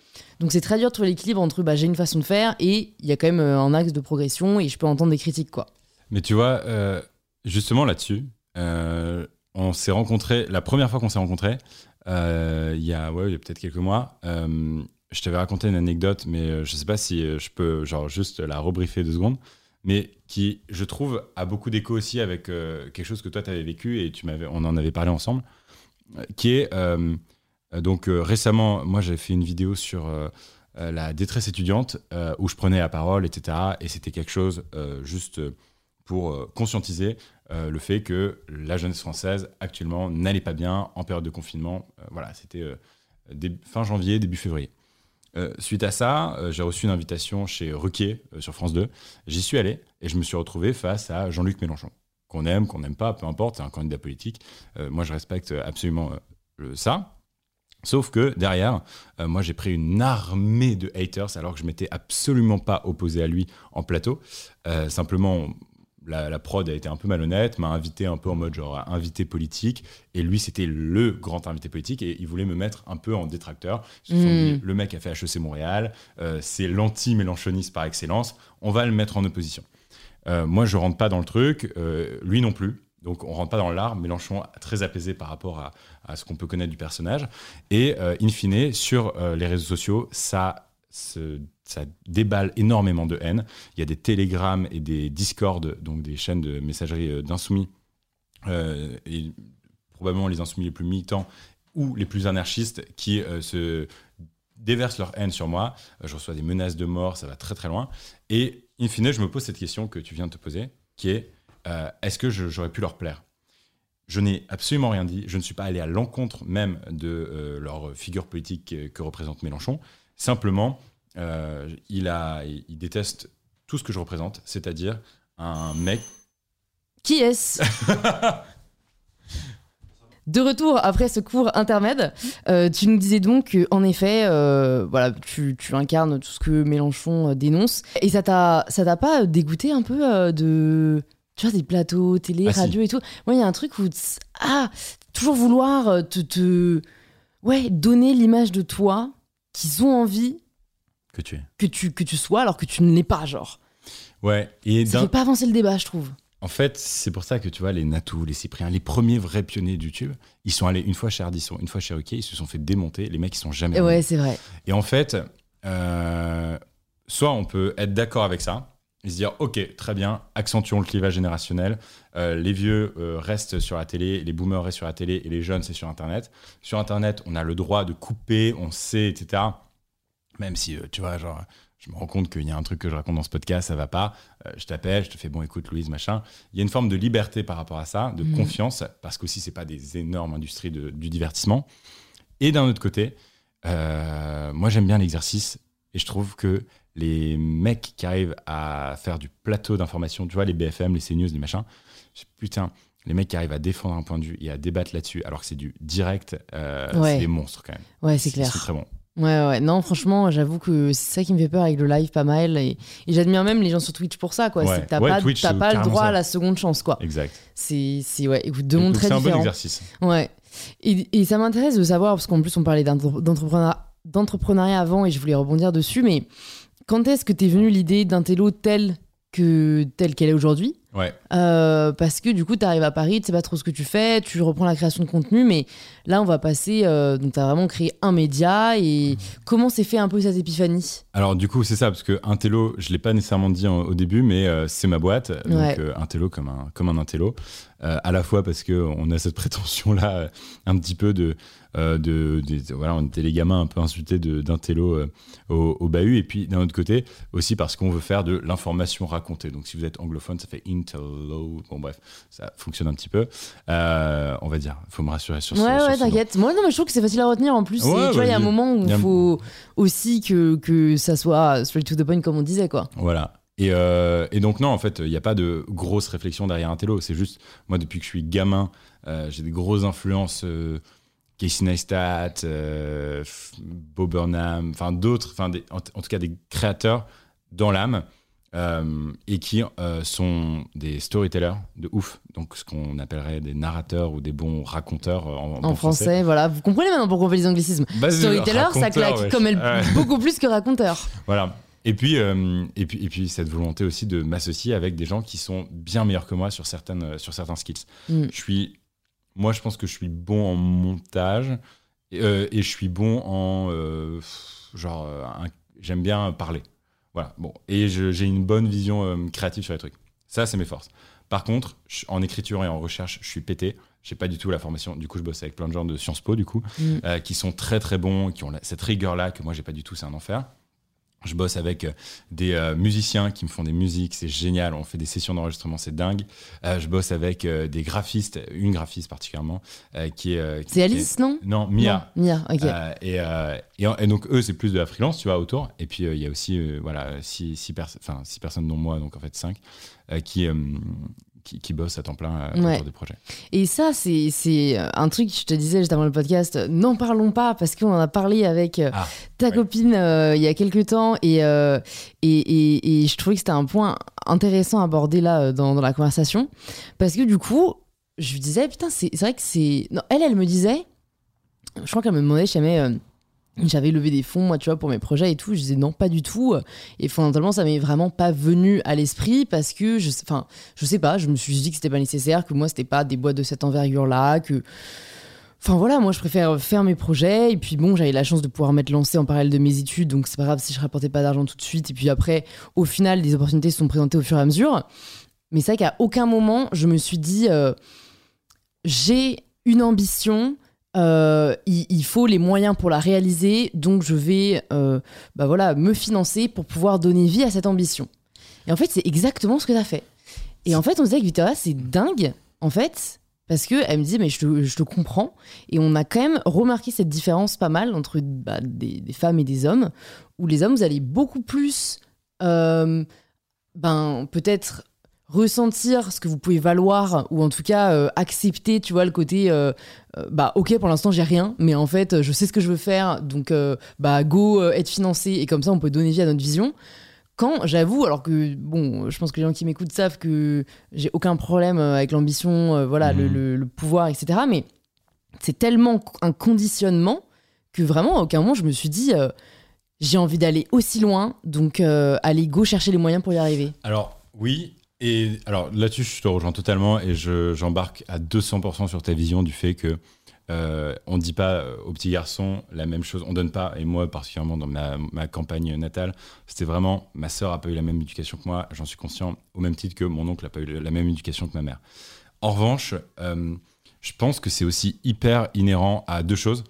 Donc c'est très dur de trouver l'équilibre entre bah, j'ai une façon de faire et il y a quand même euh, un axe de progression et je peux entendre des critiques, quoi. Mais tu vois, euh, justement là-dessus, euh, on s'est rencontrés, la première fois qu'on s'est rencontrés, il y a, ouais, a peut-être quelques mois, je t'avais raconté une anecdote, mais je sais pas si je peux genre juste la rebriefer deux secondes, mais qui, je trouve, a beaucoup d'écho aussi avec quelque chose que toi tu avais vécu et tu m'avais, on en avait parlé ensemble, qui est donc euh, récemment, moi j'avais fait une vidéo sur euh, euh, la détresse étudiante euh, où je prenais la parole, etc. Et c'était quelque chose euh, juste euh, pour euh, conscientiser euh, le fait que la jeunesse française actuellement n'allait pas bien en période de confinement. Euh, voilà, c'était euh, fin janvier, début février. Euh, suite à ça, euh, j'ai reçu une invitation chez Ruquier euh, sur France 2. J'y suis allé et je me suis retrouvé face à Jean-Luc Mélenchon. Qu'on aime, qu'on n'aime pas, peu importe, c'est un candidat politique. Euh, moi, je respecte absolument euh, ça. Sauf que derrière, euh, moi, j'ai pris une armée de haters alors que je m'étais absolument pas opposé à lui en plateau. Euh, simplement, la, la prod a été un peu malhonnête, m'a invité un peu en mode genre invité politique, et lui c'était le grand invité politique, et il voulait me mettre un peu en détracteur. Ils se sont Mm. dit, le mec a fait HEC Montréal, euh, c'est l'anti-mélanchoniste par excellence, on va le mettre en opposition. Euh, moi je rentre pas dans le truc, euh, lui non plus. Donc on rentre pas dans l'art, Mélenchon très apaisé par rapport à, ce qu'on peut connaître du personnage. Et euh, in fine, sur euh, les réseaux sociaux, ça, déballe énormément de haine. Il y a des télégrammes et des discords, donc des chaînes de messagerie euh, d'insoumis, probablement les insoumis les plus militants ou les plus anarchistes qui se déversent leur haine sur moi. Je reçois des menaces de mort, ça va très très loin. Et in fine, je me pose cette question que tu viens de te poser, qui est euh, est-ce que j'aurais pu leur plaire? Je n'ai absolument rien dit. Je ne suis pas allé à l'encontre même de euh, leur figure politique que, représente Mélenchon. Simplement, euh, il, a, il, déteste tout ce que je représente, c'est-à-dire un mec. Qui est-ce? De retour après ce cours intermède, tu nous disais donc que, en effet, voilà, tu, incarnes tout ce que Mélenchon dénonce. Et ça t'a, ça t'a pas dégoûté un peu de, tu vois, des plateaux, télé, Ah, si. radio et tout. Moi, il y a un truc où, ah, toujours vouloir euh, te, te, ouais, donner l'image de toi qu'ils ont envie Que tu es. que tu, que tu sois alors que tu ne l'es pas, genre. Ouais, et Ça fait pas avancer le débat, je trouve. en fait, c'est pour ça que tu vois, les Natou, les Cypriens, les premiers vrais pionniers de YouTube, ils sont allés une fois chez Ardisson, une fois chez Ruquier, ils se sont fait démonter, les mecs, ils sont jamais. Ouais, c'est vrai. Et en fait, euh, soit on peut être d'accord avec ça et se dire, ok, très bien, accentuons le clivage générationnel. Euh, les vieux euh, restent sur la télé, les boomers restent sur la télé et les jeunes, c'est sur Internet. Sur Internet, on a le droit de couper, on sait, etc. Même si, euh, tu vois, genre, je me rends compte qu'il y a un truc que je raconte dans ce podcast, ça va pas. Je t'appelle, je te fais, bon, écoute, Louise, machin. Il y a une forme de liberté par rapport à ça, de Mhm. confiance, parce qu'aussi, c'est pas des énormes industries de- du divertissement. Et d'un autre côté, moi, j'aime bien l'exercice et je trouve que les mecs qui arrivent à faire du plateau d'information, tu vois, les BFM, les CNews, les machins, putain, les mecs qui arrivent à défendre un point de vue et à débattre là-dessus, alors que c'est du direct, euh, Ouais. c'est des monstres quand même. Ouais, c'est clair. sont très bons. Ouais, ouais, non, franchement, j'avoue que c'est ça qui me fait peur avec le live pas mal. Et, et j'admire même les gens sur Twitch pour ça, quoi. Ouais. C'est que t'as Ouais, pas, Twitch, t'as c'est pas le droit ça. à la seconde chance, quoi. Exact. C'est, c'est, ouais, écoute, deux mondes très c'est un bon exercice. Ouais. Et, et ça m'intéresse de savoir, parce qu'en plus, on parlait d'entre- d'entrepreneur- d'entrepreneuriat avant et je voulais rebondir dessus, mais quand est-ce que t'es venu l'idée d'un télo tel que telle qu'elle est aujourd'hui? Ouais. Euh, parce que du coup, tu arrives à Paris, tu sais pas trop ce que tu fais, tu reprends la création de contenu, mais là, on va passer. euh, donc, tu as vraiment créé un média et comment s'est fait un peu cette épiphanie? Alors du coup c'est ça parce que Intello, je l'ai pas nécessairement dit en- au début, mais euh, c'est ma boîte, donc Ouais. Intello comme un comme un Intello, à la fois parce que on a cette prétention là un petit peu de euh, de, de- voilà on était les gamins un peu insultés d'Intello euh, au, au bahut et puis d'un autre côté aussi parce qu'on veut faire de l'information racontée. Donc si vous êtes anglophone ça fait Intello, bon bref ça fonctionne un petit peu, Euh, on va dire, faut me rassurer sur ce Ouais, ouais, ce nom. t'inquiète. Moi, non, mais je trouve que c'est facile à retenir en plus. Ouais, et tu vois, il y a un moment où il un- faut aussi que, que ça soit straight to the point, comme on disait, quoi. Voilà. Et, euh, et donc non, en fait, il n'y a pas de grosse réflexion derrière un télo. C'est juste, moi, depuis que je suis gamin, euh, j'ai des grosses influences. Euh, Casey Neistat, euh, F- Bo Burnham, enfin d'autres, enfin en tout cas des créateurs dans l'âme euh, et qui euh, sont des storytellers de ouf, donc ce qu'on appellerait des narrateurs ou des bons raconteurs euh, en, En bon français, voilà. Vous comprenez maintenant pourquoi on fait les anglicismes. Bah, Storyteller, ça claque wesh. comme elle, Ouais. beaucoup plus que raconteur. Voilà. Et puis, euh, et, puis, et puis, cette volonté aussi de m'associer avec des gens qui sont bien meilleurs que moi sur, certaines, sur certains skills. Mm. Je suis, moi, je pense que je suis bon en montage Et, et je suis bon en. genre, j'aime bien parler. Voilà, bon. Et j'ai une bonne vision créative sur les trucs. Ça, c'est mes forces. Par contre, en écriture et en recherche, je suis pété. J'ai pas du tout la formation. Du coup, je bosse avec plein de gens de Sciences Po, du coup, mm. euh, qui sont très très bons, qui ont cette rigueur-là que moi j'ai pas du tout. C'est un enfer. Je bosse avec euh, des euh, musiciens qui me font des musiques, c'est génial. On fait des sessions d'enregistrement, c'est dingue. je bosse avec des graphistes, une graphiste particulièrement, qui est. c'est Alice, non? Non, Mia. Mia, ok. Et, et, donc eux, c'est plus de la freelance, tu vois, autour. Et puis il y a aussi, voilà, six, six, six personnes dont moi, donc en fait cinq, qui qui, qui bossent à temps plein euh, autour des projets. Et ça, c'est un truc, je te disais juste avant le podcast, n'en parlons pas parce qu'on en a parlé avec euh, ah, ta copine euh, il y a quelques temps et, et, et, et, je trouvais que c'était un point intéressant à aborder là dans, dans, la conversation parce que du coup, je lui disais, putain, c'est vrai que c'est. Non, elle, elle me disait, je crois qu'elle me demandait jamais j'avais levé des fonds, moi, tu vois, pour mes projets et tout. Je disais non, pas du tout. Et fondamentalement, ça m'est vraiment pas venu à l'esprit parce que, je, enfin, je sais pas, je me suis dit que c'était pas nécessaire, que moi, c'était pas des boîtes de cette envergure-là, que. Enfin voilà, moi je préfère faire mes projets et puis bon, j'avais la chance de pouvoir m'être lancé en parallèle de mes études, donc c'est pas grave si je rapportais pas d'argent tout de suite. Et puis après, au final, des opportunités se sont présentées au fur et à mesure. Mais c'est vrai qu'à aucun moment je me suis dit euh, j'ai une ambition, euh, il, faut les moyens pour la réaliser, donc je vais euh, bah voilà, me financer pour pouvoir donner vie à cette ambition. Et en fait, c'est exactement ce que tu as fait. Et en fait, on se disait que Victoria, c'est dingue, en fait, parce qu'elle me disait, mais je te, je te, comprends. Et on a quand même remarqué cette différence pas mal entre bah, des, femmes et des hommes, où les hommes, vous allez beaucoup plus, euh, ben, peut-être ressentir ce que vous pouvez valoir ou en tout cas euh, accepter tu vois le côté euh, euh, bah ok pour l'instant j'ai rien mais en fait je sais ce que je veux faire donc bah go être financé et comme ça on peut donner vie à notre vision quand j'avoue alors que bon je pense que les gens qui m'écoutent savent que j'ai aucun problème avec l'ambition voilà le, mmh. le, pouvoir etc mais c'est tellement un conditionnement que vraiment à aucun moment je me suis dit j'ai envie d'aller aussi loin donc allez go chercher les moyens pour y arriver alors oui et alors là-dessus, je te rejoins totalement et j'embarque à 200% sur ta vision du fait que euh, on ne dit pas aux petits garçons la même chose, on donne pas, et moi particulièrement dans ma, campagne natale, c'était vraiment, ma sœur a pas eu la même éducation que moi, j'en suis conscient, au même titre que mon oncle n'a pas eu la même éducation que ma mère. En revanche, euh, je pense que c'est aussi hyper inhérent à deux choses.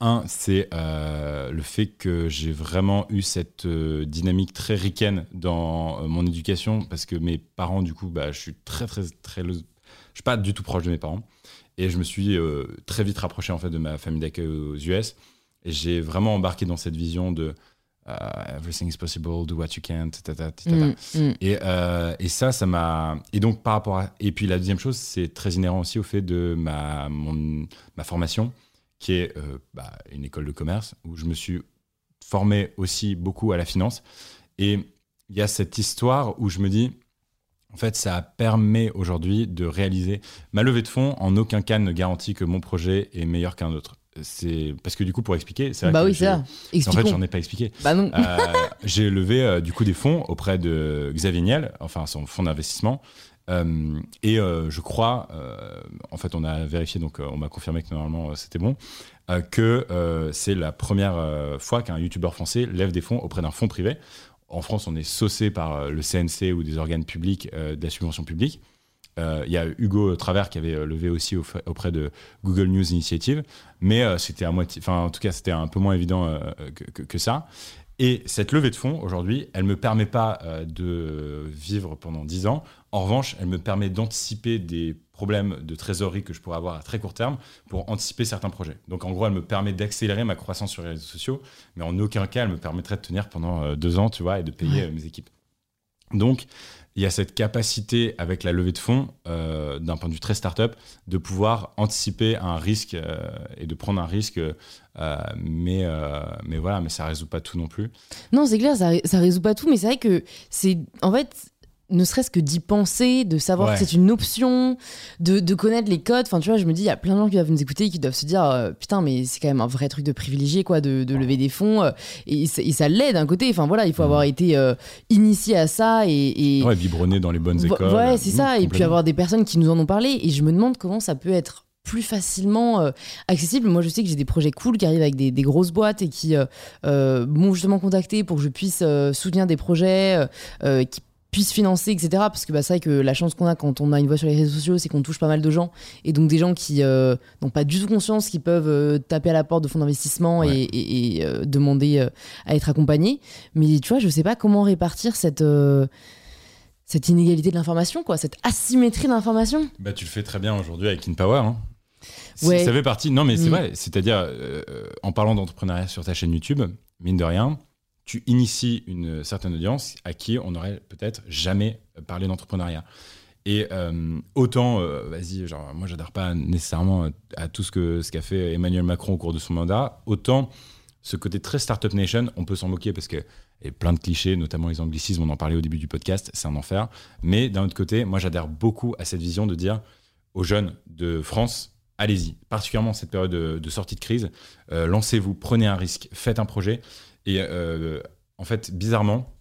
Un, c'est euh, le fait que j'ai vraiment eu cette euh, dynamique très ricaine dans euh, mon éducation, parce que mes parents, du coup, bah, je suis très, très, très. Je suis pas du tout proche de mes parents. Et je me suis très vite rapproché, en fait, de ma famille d'accueil aux US. Et j'ai vraiment embarqué dans cette vision de everything is possible, do what you can, mm, mm. Et, et, ça, ça m'a. Et donc, par rapport à. Et puis, la deuxième chose, c'est très inhérent aussi au fait de ma, mon, ma formation qui est euh, bah, une école de commerce où je me suis formé aussi beaucoup à la finance. Et il y a cette histoire où je me dis, en fait, ça permet aujourd'hui de réaliser ma levée de fonds. En aucun cas ne garantit que mon projet est meilleur qu'un autre. C'est parce que du coup, pour expliquer, c'est bah oui, ça. En fait, j'en ai pas expliqué. Bah non. Euh, j'ai levé euh, du coup des fonds auprès de Xavier Niel, enfin son fonds d'investissement, euh, et euh, je crois, euh, en fait, on a vérifié, donc on m'a confirmé que normalement c'était bon, que c'est la première fois qu'un youtubeur français lève des fonds auprès d'un fonds privé. En France, on est saucé par le CNC ou des organes publics de la subvention publique. Il y a Hugo Travers qui avait levé aussi auprès de Google News Initiative, mais c'était à moitié, enfin en tout cas c'était un peu moins évident que, que, ça. Et cette levée de fonds, aujourd'hui, elle ne me permet pas de vivre pendant 10 ans. En revanche, elle me permet d'anticiper des problèmes de trésorerie que je pourrais avoir à très court terme pour anticiper certains projets. Donc en gros, elle me permet d'accélérer ma croissance sur les réseaux sociaux, mais en aucun cas, elle me permettrait de tenir pendant euh, deux ans, tu vois, et de payer euh, mes équipes. Donc, il y a cette capacité avec la levée de fonds, euh, d'un point de vue très startup, de pouvoir anticiper un risque et de prendre un risque, mais, mais voilà, mais ça résout pas tout non plus. Non, c'est clair, ça, ça résout pas tout, mais c'est vrai que c'est en fait ne serait-ce que d'y penser, de savoir que c'est une option, de, connaître les codes. Enfin, tu vois, je me dis, il y a plein de gens qui doivent nous écouter qui doivent se dire, euh, putain, mais c'est quand même un vrai truc de privilégié, quoi, de, lever des fonds. Euh, et, ça l'est d'un côté. Enfin, voilà, il faut avoir été euh, initié à ça et. Ouais, biberonné dans les bonnes écoles. Ouais, c'est ça. Et puis avoir des personnes qui nous en ont parlé. Et je me demande comment ça peut être plus facilement euh, accessible. Moi, je sais que j'ai des projets cool qui arrivent avec des, grosses boîtes et qui m'ont justement contacté pour que je puisse soutenir des projets qui puissent financer, etc. Parce que bah, c'est vrai que la chance qu'on a quand on a une voix sur les réseaux sociaux, c'est qu'on touche pas mal de gens. Et donc des gens qui n'ont pas du tout conscience, qui peuvent taper à la porte de fonds d'investissement et, demander à être accompagnés. Mais tu vois, je sais pas comment répartir cette cette inégalité de l'information, quoi, cette asymétrie d'information. Bah, tu le fais très bien aujourd'hui avec InPower. Hein. Ouais. Ça fait partie. Non, mais c'est mm. vrai. C'est-à-dire, euh, en parlant d'entrepreneuriat sur ta chaîne YouTube, mine de rien, tu inities une certaine audience à qui on n'aurait peut-être jamais parlé d'entrepreneuriat. Et euh, autant, euh, vas-y, genre, moi, j'adhère pas nécessairement à tout ce qu'a ce qu'a fait Emmanuel Macron au cours de son mandat, autant ce côté très Startup Nation, on peut s'en moquer parce que a plein de clichés, notamment les anglicismes, on en parlait au début du podcast, c'est un enfer. Mais d'un autre côté, moi j'adhère beaucoup à cette vision de dire aux jeunes de France, allez-y, particulièrement cette période de, sortie de crise, euh, lancez-vous, prenez un risque, faites un projet. Et euh, en fait, bizarrement,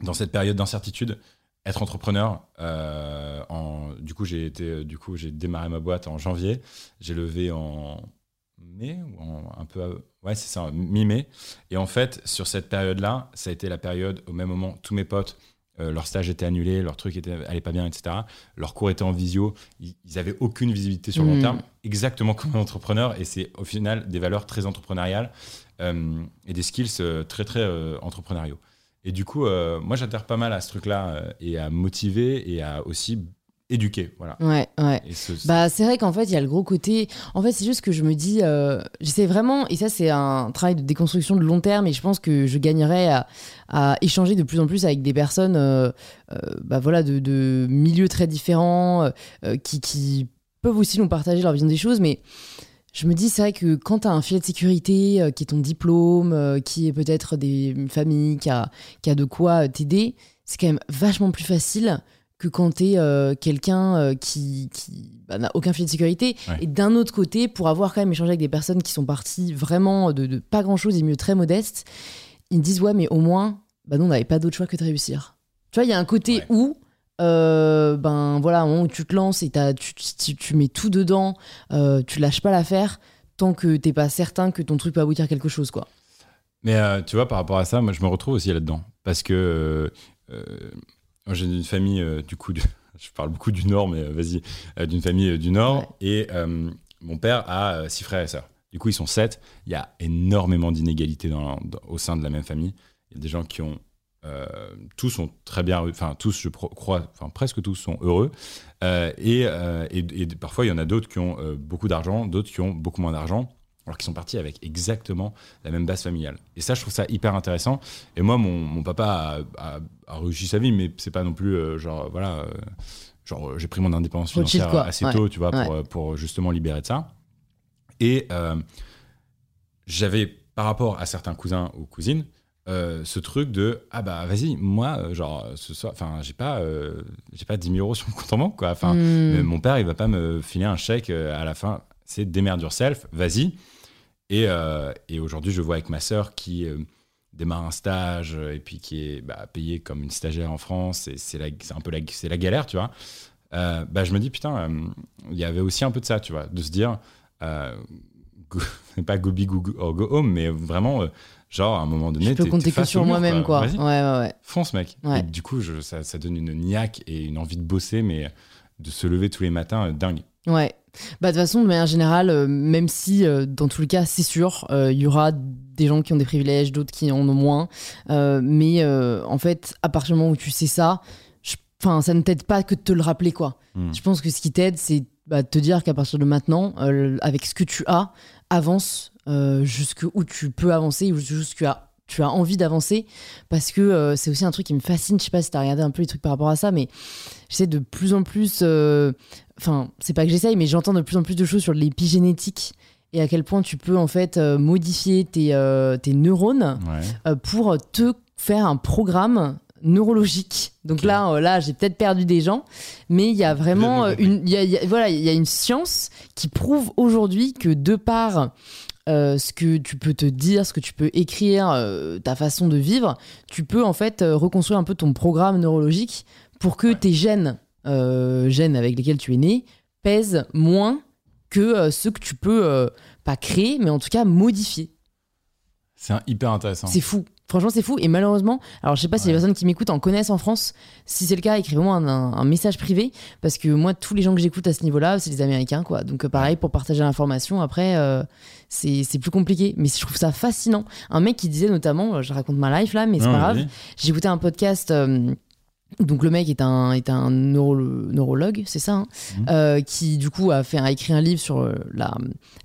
dans cette période d'incertitude, être entrepreneur, euh, en, du coup j'ai été, du coup j'ai démarré ma boîte en janvier, j'ai levé en mai ou un peu ouais c'est ça mi-mai. Et en fait sur cette période là ça a été la période au même moment tous mes potes euh, leur stage était annulé leur truc était allait pas bien etc leur cours était en visio. Ils, avaient aucune visibilité sur le long hmm. terme exactement comme un entrepreneur et c'est au final des valeurs très entrepreneuriales euh, et des skills euh, très très entrepreneuriaux. Et du coup moi j'adhère pas mal à ce truc là et à motiver et à aussi éduquer. Voilà. Ouais, ouais. bah, c'est vrai qu'en fait, il y a le gros côté. En fait, c'est juste que je me dis, euh, j'essaie vraiment, et ça, c'est un travail de déconstruction de long terme, et je pense que je gagnerais à, à échanger de plus en plus avec des personnes euh, euh, bah, voilà, de, de, milieux très différents, qui, qui peuvent aussi nous partager leur vision des choses, mais. Je me dis, c'est vrai que quand tu as un filet de sécurité qui est ton diplôme, qui est peut-être une famille qui a, qui a de quoi t'aider, c'est quand même vachement plus facile que quand tu es euh, quelqu'un euh, qui, bah, n'a aucun filet de sécurité. Et d'un autre côté, pour avoir quand même échangé avec des personnes qui sont parties vraiment de, pas grand-chose et mieux très modestes, ils me disent ouais mais au moins, bah, nous on n'avait pas d'autre choix que de réussir. Tu vois, il y a un côté où... Euh, ben voilà, où tu te lances et tu, tu, mets tout dedans, tu lâches pas l'affaire tant que t'es pas certain que ton truc peut aboutir à quelque chose, quoi. Mais tu vois, par rapport à ça, moi je me retrouve aussi là-dedans. Parce que moi, j'ai une famille, euh, du coup, je parle beaucoup du Nord, mais euh, vas-y, euh, d'une famille du Nord. Et mon père a six frères et sœurs. Du coup, ils sont sept. Il y a énormément d'inégalités au sein de la même famille. Il y a des gens qui ont. tous sont très bien. Enfin, tous, je crois, enfin, presque tous sont heureux. et, et, parfois, il y en a d'autres qui ont beaucoup d'argent, d'autres qui ont beaucoup moins d'argent alors qu'ils sont partis avec exactement la même base familiale. Et ça, je trouve ça hyper intéressant. Et moi, mon, papa a, réussi sa vie, mais c'est pas non plus euh, genre, voilà, euh, genre, euh, j'ai pris mon indépendance financière assez tôt, tu vois, pour, pour, justement libérer de ça. Et j'avais, par rapport à certains cousins ou cousines, ce truc de ah bah vas-y moi genre ce soir enfin j'ai pas j'ai pas 10 000 euros sur mon compte en banque quoi enfin hmm. mon père il va pas me filer un chèque à la fin c'est démerde yourself vas-y euh, et, aujourd'hui, je vois avec ma sœur qui euh, démarre un stage euh, et puis qui est bah, payée comme une stagiaire en France. Et c'est un peu la, la galère, tu vois. bah, je me dis, putain, il y avait aussi un peu de ça, tu vois, de se dire, go, pas go big or go home, mais vraiment, genre, à un moment donné, tu peux compter que sur moi-même, quoi. Ouais, ouais, ouais. Fonce, mec. Et du coup, je, ça, ça, donne une niaque et une envie de bosser, mais de se lever tous les matins, dingue. Ouais. Bah, de toute façon, de manière générale, euh, même si euh, dans tous les cas, c'est sûr, euh, il y aura des gens qui ont des privilèges, d'autres qui en ont moins. mais en fait, à partir du moment où tu sais ça, enfin, ça ne t'aide pas que de te le rappeler, quoi. Hmm. Je pense que ce qui t'aide, c'est bah, de te dire qu'à partir de maintenant, avec ce que tu as, avance jusqu'où tu peux avancer, jusqu'à tu as envie d'avancer parce que c'est aussi un truc qui me fascine. Je sais pas si tu as regardé un peu les trucs par rapport à ça, mais j'essaie de plus en plus enfin, c'est pas que j'essaye, mais j'entends de plus en plus de choses sur l'épigénétique et à quel point tu peux en fait euh, modifier tes, euh, tes neurones euh, pour te faire un programme neurologique. Donc là, là, j'ai peut-être perdu des gens, mais il y a vraiment une, voilà, il y a une science qui prouve aujourd'hui que de par ce que tu peux te dire, ce que tu peux écrire, ta façon de vivre, tu peux en fait reconstruire un peu ton programme neurologique pour que tes gènes euh, gènes avec lesquels tu es né pèsent moins que euh, ceux que tu peux euh, pas créer, mais en tout cas modifier. C'est hyper intéressant. C'est fou. Franchement, c'est fou. Et malheureusement, alors je sais pas si les personnes qui m'écoutent en connaissent en France. Si c'est le cas, écrivez-moi un, un- un message privé. Parce que moi, tous les gens que j'écoute à ce niveau-là, c'est les Américains, quoi. Donc, euh, pareil, pour partager l'information, après, euh, c'est plus compliqué. Mais je trouve ça fascinant. Un mec qui disait notamment, euh, je raconte ma life là, mais c'est pas grave. J'ai écouté un podcast. euh, donc le mec est un, est un neuro- neurologue, c'est ça, hein, Mhm. euh, qui du coup a, fait, a écrit un livre sur euh, la-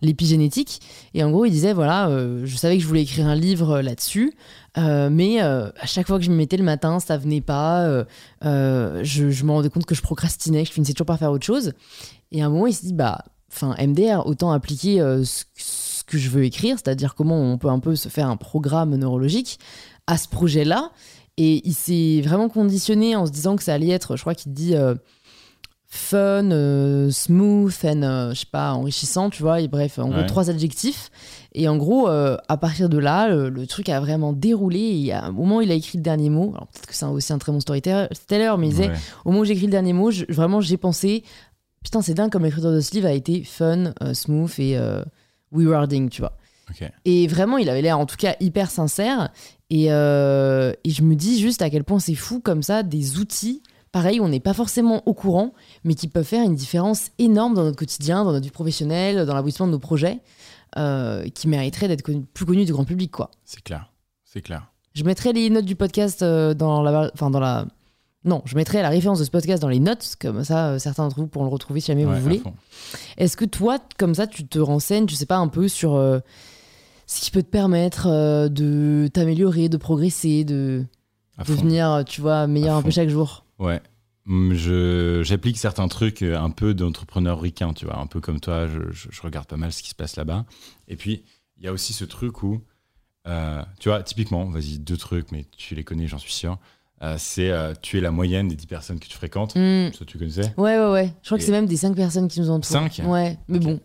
l'épigénétique. Et en gros, il disait, voilà, euh, je savais que je voulais écrire un livre là-dessus, mais à chaque fois que je me mettais le matin, ça venait pas. je, je me rendais compte que je procrastinais, que je finissais toujours par faire autre chose. Et à un moment, il s'est dit, bah, enfin, MDR, autant appliquer ce, ce que je veux écrire, c'est-à-dire comment on peut un peu se faire un programme neurologique à ce projet-là. Et il s'est vraiment conditionné en se disant que ça allait être, je crois qu'il dit euh, fun, euh, smooth and, euh, je sais pas, enrichissant, tu vois. Et bref, en gros, trois adjectifs. Et en gros, à partir de là, le, le truc a vraiment déroulé. Et à un moment où il a écrit le dernier mot, alors peut-être que c'est aussi un très bon storyteller, mais il disait, Ouais. au moment où j'ai écrit le dernier mot, je- vraiment, j'ai pensé, putain, c'est dingue comme l'écriture de ce livre a été fun, smooth et rewarding, tu vois. Et vraiment, il avait l'air en tout cas hyper sincère. Et, euh, et je me dis juste à quel point c'est fou comme ça, des outils, pareil, on n'est pas forcément au courant, mais qui peuvent faire une différence énorme dans notre quotidien, dans notre vie professionnelle, dans l'aboutissement de nos projets, euh, qui mériteraient d'être connu- plus connus du grand public, quoi. C'est clair. C'est clair. Je mettrai les notes du podcast euh, dans la... Enfin, dans la... Non, je mettrai la référence de ce podcast dans les notes, comme ça, certains d'entre vous pourront le retrouver si jamais Ouais, vous voulez. Est-ce que toi, comme ça, tu te renseignes, je sais pas, un peu sur ce qui peut te permettre euh, de t'améliorer, de progresser, de À fond. devenir, tu vois, meilleur À un peu chaque jour Ouais. Je, j'applique certains trucs euh, un peu d'entrepreneur ricain, tu vois, un peu comme toi, je, je- je regarde pas mal ce qui se passe là-bas. Et puis, il y a aussi ce truc où, euh, tu vois, typiquement, vas-y, deux trucs, mais tu les connais, j'en suis sûr. Euh, c'est euh, tu es la moyenne des 10 personnes que tu fréquentes. Hmm. Ça, tu connaissais? Ouais, ouais, ouais. Je crois que c'est même des 5 personnes qui nous entourent. Cinq? Ouais, mais bon.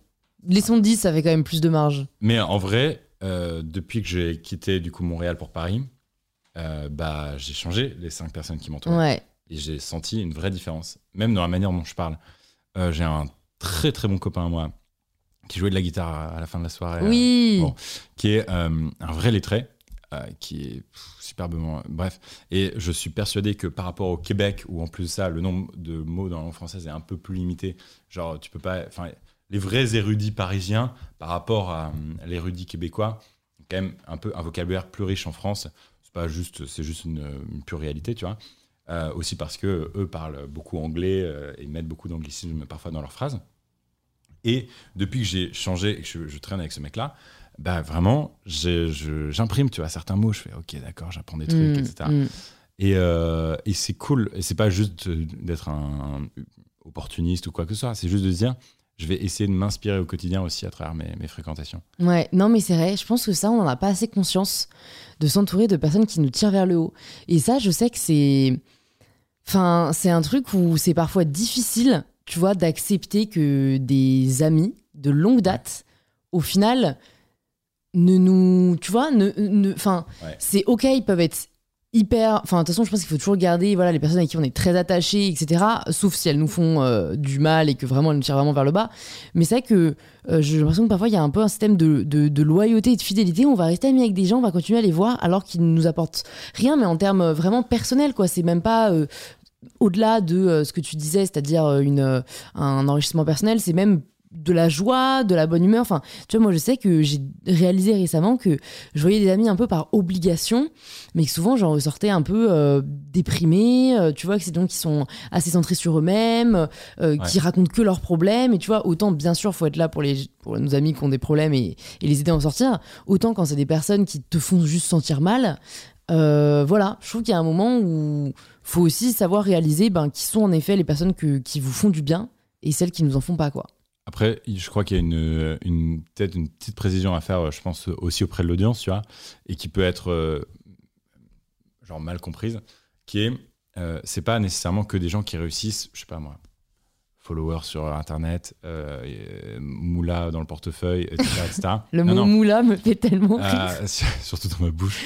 Laissons 10, ça fait quand même plus de marge. Mais en vrai, euh, depuis que j'ai quitté du coup Montréal pour Paris, euh, bah, j'ai changé les 5 personnes qui m'entourent. Ouais. Et j'ai senti une vraie différence, même dans la manière dont je parle. Euh, j'ai un très très bon copain à moi qui jouait de la guitare à, à la fin de la soirée, Oui. bon. qui est un vrai lettré, qui est pff, superbement. Bref, et je suis persuadé que par rapport au Québec, où en plus de ça, le nombre de mots dans la langue française est un peu plus limité, genre tu peux pas. Enfin, les vrais érudits parisiens par rapport à euh, l'érudit québécois, quand même un peu un vocabulaire plus riche en France. C'est pas juste, c'est juste une, une pure réalité, tu vois. Euh, aussi parce que eux parlent beaucoup anglais euh, et mettent beaucoup d'anglicisme parfois dans leurs phrases. Et depuis que j'ai changé et que je, je traîne avec ce mec-là, bah vraiment, j'imprime, tu vois, certains mots, je fais ok, d'accord, j'apprends des trucs, Hmm, etc. hmm. Et, euh, et c'est cool. Et c'est pas juste d'être un, un opportuniste ou quoi que ce soit. C'est juste de se dire, je vais essayer de m'inspirer au quotidien aussi à travers mes, mes fréquentations. Ouais, non mais c'est vrai, je pense que ça, on n'en a pas assez conscience de s'entourer de personnes qui nous tirent vers le haut. Et ça, je sais que c'est... Enfin, c'est un truc où c'est parfois difficile, tu vois, d'accepter que des amis de longue date, au final, ne nous... Tu vois, ne... Enfin, Ouais. c'est ok, ils peuvent être hyper... Enfin, de toute façon, je pense qu'il faut toujours garder voilà, les personnes avec qui on est très attaché, etc. Sauf si elles nous font euh, du mal et que vraiment elles nous tirent vraiment vers le bas. Mais c'est vrai que euh, j'ai l'impression que parfois il y a un peu un système de, de- loyauté et de fidélité. On va rester amis avec des gens, on va continuer à les voir alors qu'ils ne nous apportent rien, mais en termes euh, vraiment personnels, quoi. C'est même pas au-delà de ce que tu disais, c'est-à-dire un enrichissement personnel, c'est même de la joie, de la bonne humeur. Enfin, tu vois, moi je sais que j'ai réalisé récemment que je voyais des amis un peu par obligation, mais que souvent j'en ressortais un peu euh, déprimé. Euh, tu vois que c'est des gens qui sont assez centrés sur eux-mêmes, euh, qui racontent que leurs problèmes. Et tu vois, autant bien sûr, faut être là pour, les, pour nos amis qui ont des problèmes et, et les aider à en sortir. Autant quand c'est des personnes qui te font juste sentir mal. Euh, voilà, je trouve qu'il y a un moment où faut aussi savoir réaliser ben, qui sont en effet les personnes que, qui vous font du bien et celles qui nous en font pas quoi. Après, je crois qu'il y a une, une peut-être une petite précision à faire, je pense aussi auprès de l'audience, tu vois, et qui peut être euh, genre mal comprise, qui est, euh, c'est pas nécessairement que des gens qui réussissent, je sais pas moi, followers sur Internet, euh, euh, moula dans le portefeuille, etc. etc. Le Non, mot non. moula me fait tellement rire. Euh, surtout dans ma bouche.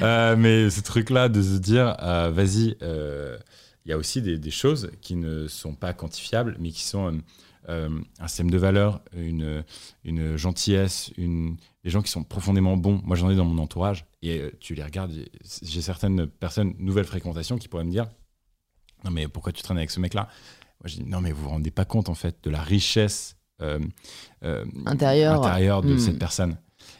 Euh, mais ce truc-là de se dire, vas-y, il y a aussi des, des choses qui ne sont pas quantifiables, mais qui sont un système de valeurs, une, une gentillesse, une, des gens qui sont profondément bons. Moi, j'en ai dans mon entourage et euh, tu les regardes. J'ai certaines personnes, nouvelles fréquentations, qui pourraient me dire Non, mais pourquoi tu traînes avec ce mec-là? Moi, je dis Non, mais vous vous rendez pas compte, en fait, de la richesse euh, euh, Intérieur. intérieure de Hmm. cette personne.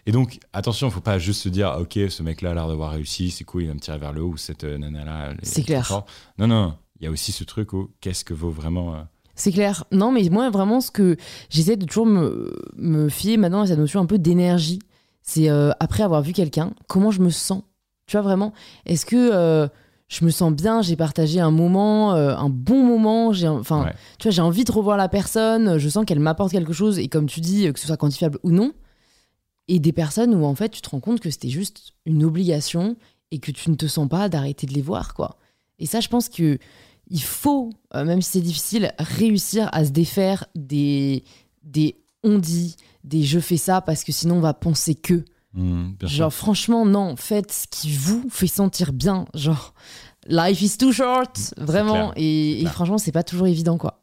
Et donc, attention, il faut pas juste se dire Ah, Ok, ce mec-là a l'air d'avoir réussi, c'est cool, il va me tirer vers le haut, ou cette euh, nana-là. C'est clair. forte. Non, non, il y a aussi ce truc où qu'est-ce que vaut vraiment. C'est clair. Non, mais moi, vraiment, ce que j'essaie de toujours me, me fier maintenant à cette notion un peu d'énergie, c'est euh, après avoir vu quelqu'un, comment je me sens. Tu vois, vraiment, est-ce que euh, je me sens bien, j'ai partagé un moment, euh, un bon moment, j'ai, enfin, Ouais. tu vois, j'ai envie de revoir la personne, je sens qu'elle m'apporte quelque chose, et comme tu dis, que ce soit quantifiable ou non, et des personnes où en fait tu te rends compte que c'était juste une obligation et que tu ne te sens pas d'arrêter de les voir, quoi. Et ça, je pense que il faut, euh, même si c'est difficile, réussir à se défaire des, des on dit, des je fais ça parce que sinon on va penser que. sûr. Genre, franchement, non, faites ce qui vous fait sentir bien. Genre, life is too short, vraiment. clair. Et, et clair. franchement, c'est pas toujours évident, quoi.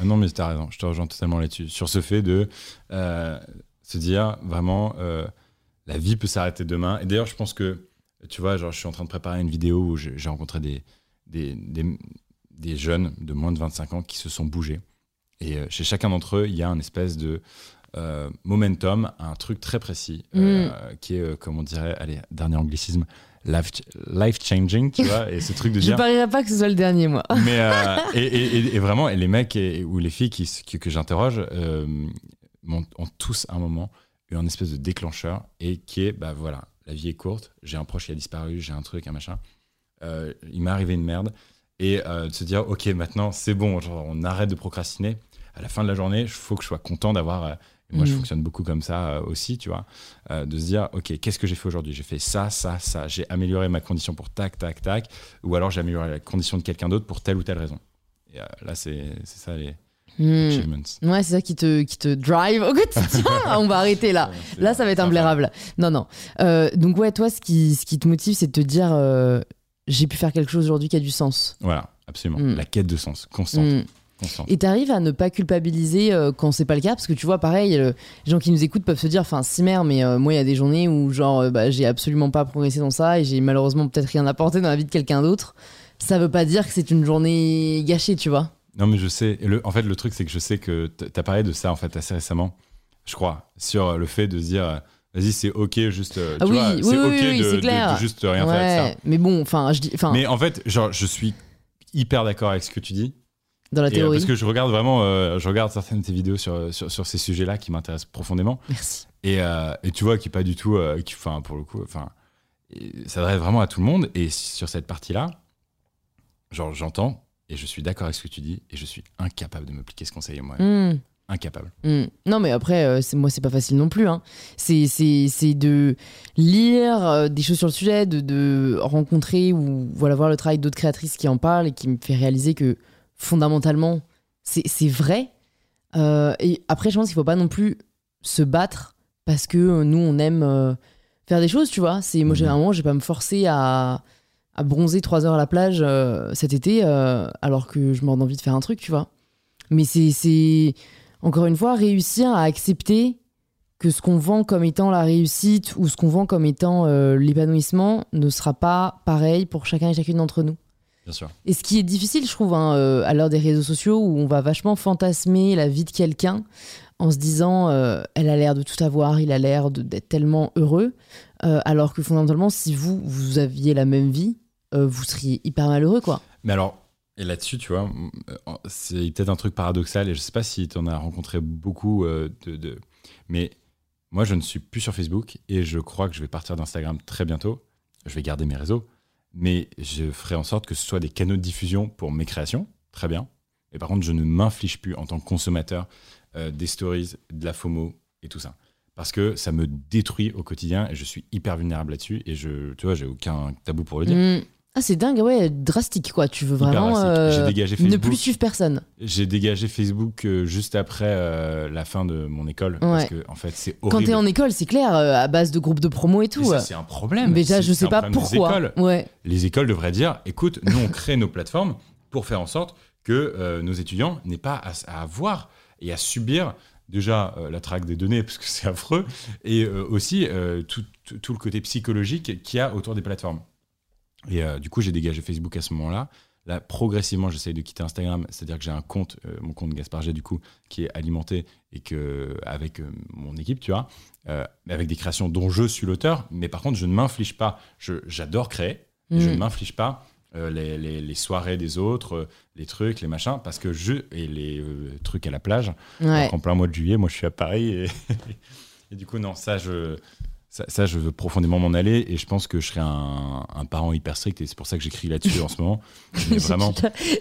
Ah non, mais tu as raison, je te rejoins totalement là-dessus. Sur ce fait de euh, se dire vraiment, euh, la vie peut s'arrêter demain. Et d'ailleurs, je pense que, tu vois, genre, je suis en train de préparer une vidéo où j'ai rencontré des, des, des, des jeunes de moins de 25 ans qui se sont bougés. Et euh, chez chacun d'entre eux, il y a un espèce de euh, momentum, un truc très précis, euh, qui est, comme on dirait, allez, dernier anglicisme, life, life changing, tu vois, et ce truc de Je dire. parierais pas que ce soit le dernier, moi. Mais euh, et, et- et- et vraiment, et les mecs et- ou les filles qui, que, que j'interroge euh, ont tous à un moment eu un espèce de déclencheur et qui est, bah voilà, la vie est courte, j'ai un proche qui a disparu, j'ai un truc, un machin, euh, il m'est arrivé une merde et euh, de se dire, ok, maintenant c'est bon, genre, on arrête de procrastiner. À la fin de la journée, il faut que je sois content d'avoir. euh, moi, je Mhm. fonctionne beaucoup comme ça aussi, tu vois, de se dire, ok, qu'est-ce que j'ai fait aujourd'hui? J'ai fait ça, ça, ça. J'ai amélioré ma condition pour tac, tac, tac, ou alors j'ai amélioré la condition de quelqu'un d'autre pour telle ou telle raison. Et là, c'est ça les achievements. Ouais, c'est ça qui te, qui te drive au quotidien. on va arrêter là. Là, ça va être imblairable. Non, non. Euh, donc, ouais, toi, ce qui, ce qui te motive, c'est de te dire euh, j'ai pu faire quelque chose aujourd'hui qui a du sens. Voilà, absolument. Mm. La quête de sens, constante. Hmm. constante. Et t'arrives à ne pas culpabiliser euh, quand c'est pas le cas, parce que tu vois, pareil, euh, les gens qui nous écoutent peuvent se dire, enfin, si mère, mais euh, moi, il y a des journées où, genre, bah, j'ai absolument pas progressé dans ça et j'ai malheureusement peut-être rien apporté dans la vie de quelqu'un d'autre. Ça veut pas dire que c'est une journée gâchée, tu vois. Non, mais je sais. et le- en fait, le truc, c'est que je sais que t'as parlé de ça en fait assez récemment, je crois, sur le fait de se dire, vas-y, c'est ok, juste, euh, Ah tu oui, vois, oui, c'est ok oui, de, juste rien faire avec ça. mais bon, enfin, je dis, enfin, Mais en fait, genre, je suis hyper d'accord avec ce que tu dis. dans la Et, euh, théorie. parce que je regarde vraiment, euh, je regarde certaines de tes vidéos sur, sur, sur ces sujets-là qui m'intéressent profondément. Merci. Et, et tu vois, qui est pas du tout, qui, enfin, pour le coup, enfin, s'adresse vraiment à tout le monde. Et sur cette partie-là, genre, j'entends et je suis d'accord avec ce que tu dis et je suis incapable de m'appliquer ce conseil moi. Hmm. Incapable. Hmm. Non, mais après, euh, moi, c'est pas facile non plus. Hein. C'est, de lire euh, des choses sur le sujet, de, de rencontrer ou voilà voir le travail d'autres créatrices qui en parlent et qui me fait réaliser que fondamentalement, c'est, vrai. Euh, et après, je pense qu'il faut pas non plus se battre parce que nous, on aime faire des choses, tu vois. C'est, moi, généralement, je vais pas me forcer à, à bronzer trois heures à la plage cet été alors que je m'en envie de faire un truc, tu vois. Mais c'est encore une fois, réussir à accepter que ce qu'on vend comme étant la réussite ou ce qu'on vend comme étant euh, l'épanouissement ne sera pas pareil pour chacun et chacune d'entre nous. Bien sûr. Et ce qui est difficile, je trouve, hein, euh, à l'heure des réseaux sociaux où on va vachement fantasmer la vie de quelqu'un en se disant euh, elle a l'air de tout avoir, il a l'air d'être tellement heureux, alors que fondamentalement, si vous, vous aviez la même vie, vous seriez hyper malheureux, quoi. Mais alors, et là-dessus, tu vois, euh, c'est peut-être un truc paradoxal et je sais pas si tu en as rencontré beaucoup euh, de, de- Mais moi, je ne suis plus sur Facebook et je crois que je vais partir d'Instagram très bientôt. Je vais garder mes réseaux, mais je ferai en sorte que ce soit des canaux de diffusion pour mes créations, très bien. Et par contre, je ne m'inflige plus en tant que consommateur euh, des stories, de la FOMO et tout ça. Parce que ça me détruit au quotidien et je suis hyper vulnérable là-dessus et je, tu vois, j'ai aucun tabou pour le dire. Mm. Ah, c'est dingue, ouais, drastique, quoi. Tu veux vraiment euh, dégagé ne plus suivre personne. J'ai dégagé Facebook euh, juste après euh, la fin de mon école parce Ouais. que en fait c'est Quand horrible. t'es en école, c'est clair, à base de groupes de promo et tout. Ouais. c'est un problème. Mais déjà, je sais pas pourquoi. écoles. Ouais. Les écoles devraient dire écoute, nous on crée nos plateformes pour faire en sorte que nos étudiants n'aient pas à, à avoir et à subir déjà euh, la traque des données, parce que c'est affreux, et euh, aussi euh, tout, tout- tout le côté psychologique qu'il y a autour des plateformes. Et euh, du coup, j'ai dégagé Facebook à ce moment-là. Là, progressivement, j'essaye de quitter Instagram, c'est-à-dire que j'ai un compte, euh, mon compte Gaspard G, du coup, qui est alimenté et que avec euh, mon équipe, tu vois, avec des créations dont je suis l'auteur, mais par contre, je ne m'inflige pas. J'adore créer, et je Mm. ne m'inflige pas les, les- les soirées des autres, les trucs, les machins, parce que je et les trucs à la plage. Ouais. Qu'en plein mois de juillet, moi, je suis à Paris et, et du coup, non, ça, je ça, ça, je veux profondément m'en aller et je pense que je serai un, un parent hyper strict et c'est pour ça que j'écris là-dessus en ce moment. Mais vraiment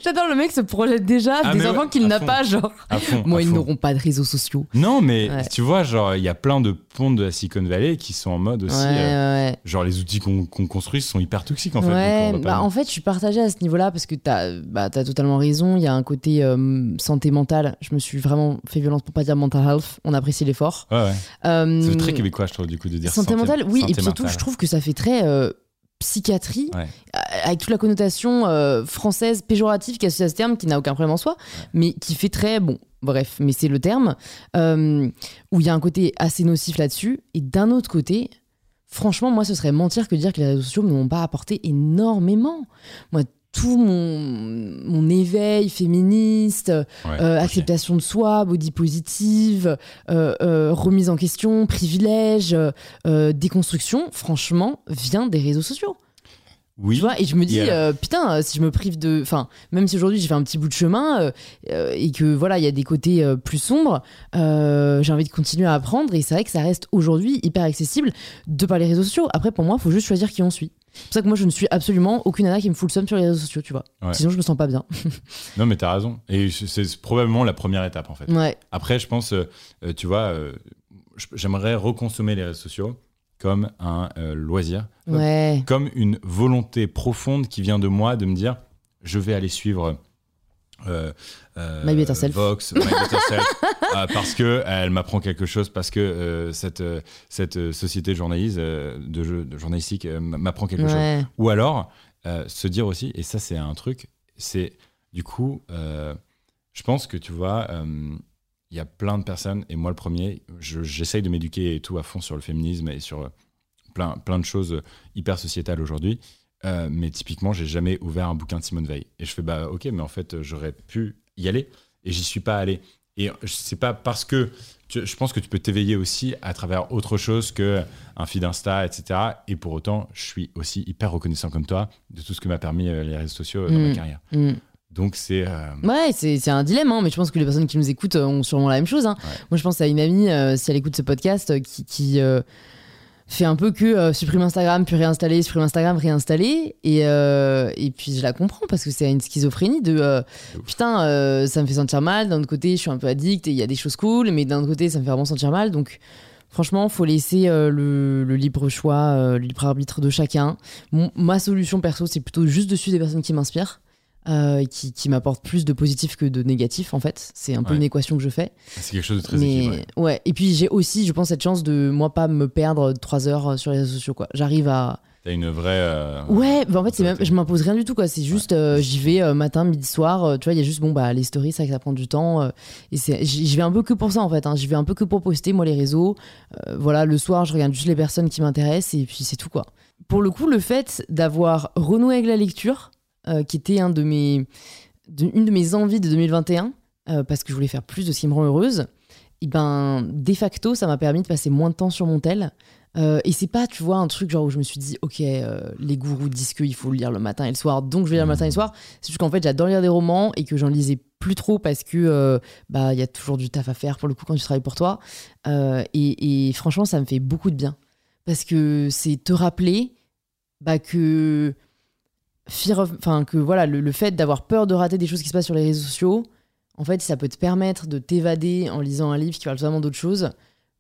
J'adore le mec se projette déjà Ah, des enfants ouais, qu'il n'a pas, genre. fond. Moi, ils n'auront pas de réseaux sociaux. Non, mais Ouais. tu vois, genre, il y a plein de pontes de la Silicon Valley qui sont en mode aussi. ouais, euh, genre, les outils qu'on construit sont hyper toxiques en fait. bah, en fait, je suis partagée à ce niveau-là parce que t'as bah, as totalement raison. Il y a un côté euh, santé mentale. Je me suis vraiment fait violence pour pas dire mental health. On apprécie l'effort. Euh, C'est très québécois, je trouve, du coup, de dire santé mentale, oui. santé Et puis surtout, mentale. je trouve que ça fait très euh, psychiatrie, Ouais. euh, avec toute la connotation euh, française péjorative qui associe à ce terme, qui n'a aucun problème en soi, mais qui fait très bon. Bref, mais c'est le terme euh, où il y a un côté assez nocif là-dessus. Et d'un autre côté, franchement, moi, ce serait mentir que de dire que les réseaux sociaux ne m'ont pas apporté énormément. Moi, tout mon, mon éveil féministe, Ouais, euh, acceptation de soi, body positive, euh, euh, remise en question, privilège, déconstruction, franchement, vient des réseaux sociaux. Oui. Tu vois, et je me dis, euh, putain, si je me prive de. Enfin, même si aujourd'hui j'ai fait un petit bout de chemin euh, et que voilà, il y a des côtés euh, plus sombres, j'ai envie de continuer à apprendre et c'est vrai que ça reste aujourd'hui hyper accessible de par les réseaux sociaux. Après, pour moi, il faut juste choisir qui on suit. C'est pour ça que moi, je ne suis absolument aucune nana qui me fout le seum sur les réseaux sociaux, tu vois. Ouais. Sinon, je me sens pas bien. Non, mais t'as raison. Et c'est probablement la première étape en fait. Ouais. Après, je pense, euh, euh, tu vois, euh, j'aimerais reconsommer les réseaux sociaux comme un euh, loisir, Ouais. comme une volonté profonde qui vient de moi de me dire, je vais aller suivre. Euh, euh, My Better Self. Vox, My Better Self, euh, parce que elle m'apprend quelque chose, parce que euh, cette, euh, cette société journaliste, de, jeu, de journalistique m'apprend quelque chose. Ou alors, se dire aussi, et ça c'est un truc, c'est du coup, je pense que tu vois, il y a plein de personnes, et moi le premier, je- j'essaye de m'éduquer et tout à fond sur le féminisme et sur plein, plein de choses hyper sociétales aujourd'hui. Euh, mais typiquement, j'ai jamais ouvert un bouquin de Simone Veil. Et je fais, bah ok, mais en fait, euh, j'aurais pu y aller, et j'y suis pas allé. Et c'est pas parce que tu- je pense que tu peux t'éveiller aussi à travers autre chose que un feed Insta, etc. Et pour autant, je suis aussi hyper reconnaissant comme toi de tout ce que m'a permis euh, les réseaux sociaux dans Mm. ma carrière. Mm. Donc c'est euh, Ouais, c'est c'est un dilemme, hein, mais je pense que les personnes qui nous écoutent ont sûrement la même chose. hein. Ouais. Moi, je pense à une amie, euh, si elle écoute ce podcast, qui, qui, fait un peu que euh, supprime Instagram, puis réinstaller, supprime Instagram, réinstaller. Et, euh, et puis, je la comprends parce que c'est une schizophrénie de euh, putain, euh, ça me fait sentir mal. D'un autre côté, je suis un peu addict et il y a des choses cool, mais d'un autre côté, ça me fait vraiment sentir mal. Donc, franchement, faut laisser le, le libre choix, le libre arbitre de chacun. Mon- ma solution perso, c'est plutôt juste de suivre des personnes qui m'inspirent. Euh, qui, qui m'apportent plus de positif que de négatif en fait. C'est un peu Ouais. une équation que je fais. C'est quelque chose de très mais ouais. Et puis j'ai aussi je pense cette chance de moi pas me perdre trois heures sur les réseaux sociaux quoi. J'arrive à T'as une vraie. euh, ouais bah en fait c'est même je m'impose rien du tout quoi. C'est juste euh, j'y vais euh, matin midi soir euh, tu vois il y a juste bon bah les stories ça ça prend du temps euh, et c'est j'y vais un peu que pour ça en fait hein. j'y vais un peu que pour poster moi les réseaux Euh, voilà le soir je regarde juste les personnes qui m'intéressent et puis c'est tout quoi. Pour le coup le fait d'avoir renoué avec la lecture euh, qui était un de mes de- une de mes envies de 2021 euh, parce que je voulais faire plus de ce qui me rend heureuse et ben de facto ça m'a permis de passer moins de temps sur mon tel. Euh, et c'est pas tu vois un truc genre où je me suis dit ok euh, les gourous disent qu'il faut lire le matin et le soir donc je vais lire le matin et le soir. C'est juste qu'en fait j'adore lire des romans et que j'en lisais plus trop parce que bah y a toujours du taf à faire pour le coup quand tu travailles pour toi. Et, et franchement ça me fait beaucoup de bien. Parce que c'est te rappeler bah que fear of- enfin que voilà le, le fait d'avoir peur de rater des choses qui se passent sur les réseaux sociaux en fait ça peut te permettre de t'évader en lisant un livre qui parle totalement d'autre chose.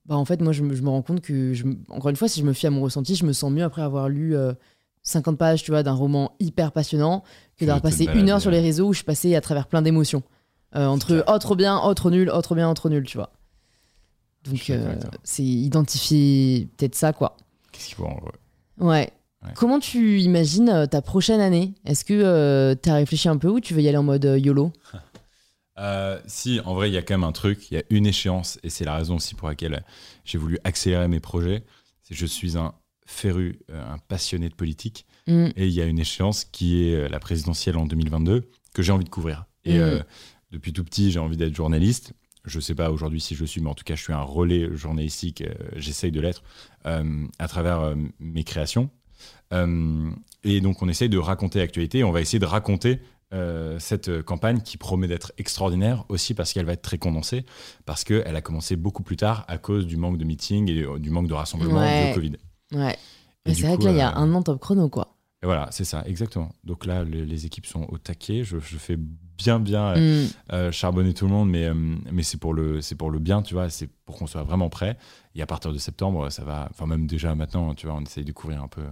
Bah en fait moi je me, je me rends compte que je, encore une fois si je me fie à mon ressenti je me sens mieux après avoir lu euh, 50 pages tu vois d'un roman hyper passionnant que d'avoir passé une heure sur les réseaux où je passais à travers plein d'émotions. Euh, entre oh trop bien oh trop nul oh trop bien oh trop nul tu vois. Donc euh, c'est identifier peut-être ça quoi. Qu'est-ce qu'il faut en vrai? Ouais. Ouais. Comment tu imagines euh, ta prochaine année? Est-ce que tu as réfléchi un peu ou tu veux y aller en mode euh, YOLO? Euh, si, en vrai, il y a quand même un truc, il y a une échéance, et c'est la raison aussi pour laquelle j'ai voulu accélérer mes projets. C'est je suis un féru, euh, un passionné de politique, Mm. et il y a une échéance qui est euh, la présidentielle en 2022 que j'ai envie de couvrir. Et Mm. euh, depuis tout petit, j'ai envie d'être journaliste. Je sais pas aujourd'hui si je le suis, mais en tout cas, je suis un relais journalistique. euh, J'essaye de l'être euh, à travers euh, mes créations. Euh, et donc, on essaye de raconter l'actualité. On va essayer de raconter euh, cette euh, campagne qui promet d'être extraordinaire aussi parce qu'elle va être très condensée, parce qu'elle a commencé beaucoup plus tard à cause du manque de meetings et du manque de rassemblement Ouais. de Covid. Ouais. Mais c'est vrai que là, il y a un an top chrono, quoi. et voilà, c'est ça, exactement. Donc là, le- les équipes sont au taquet. Je, je fais bien, bien Mm. euh, charbonner tout le monde, mais, mais c'est pour, le- pour le bien, tu vois. C'est pour qu'on soit vraiment prêt. Et à partir de septembre, ça va. Enfin, même déjà maintenant, tu vois, on essaye de couvrir un peu.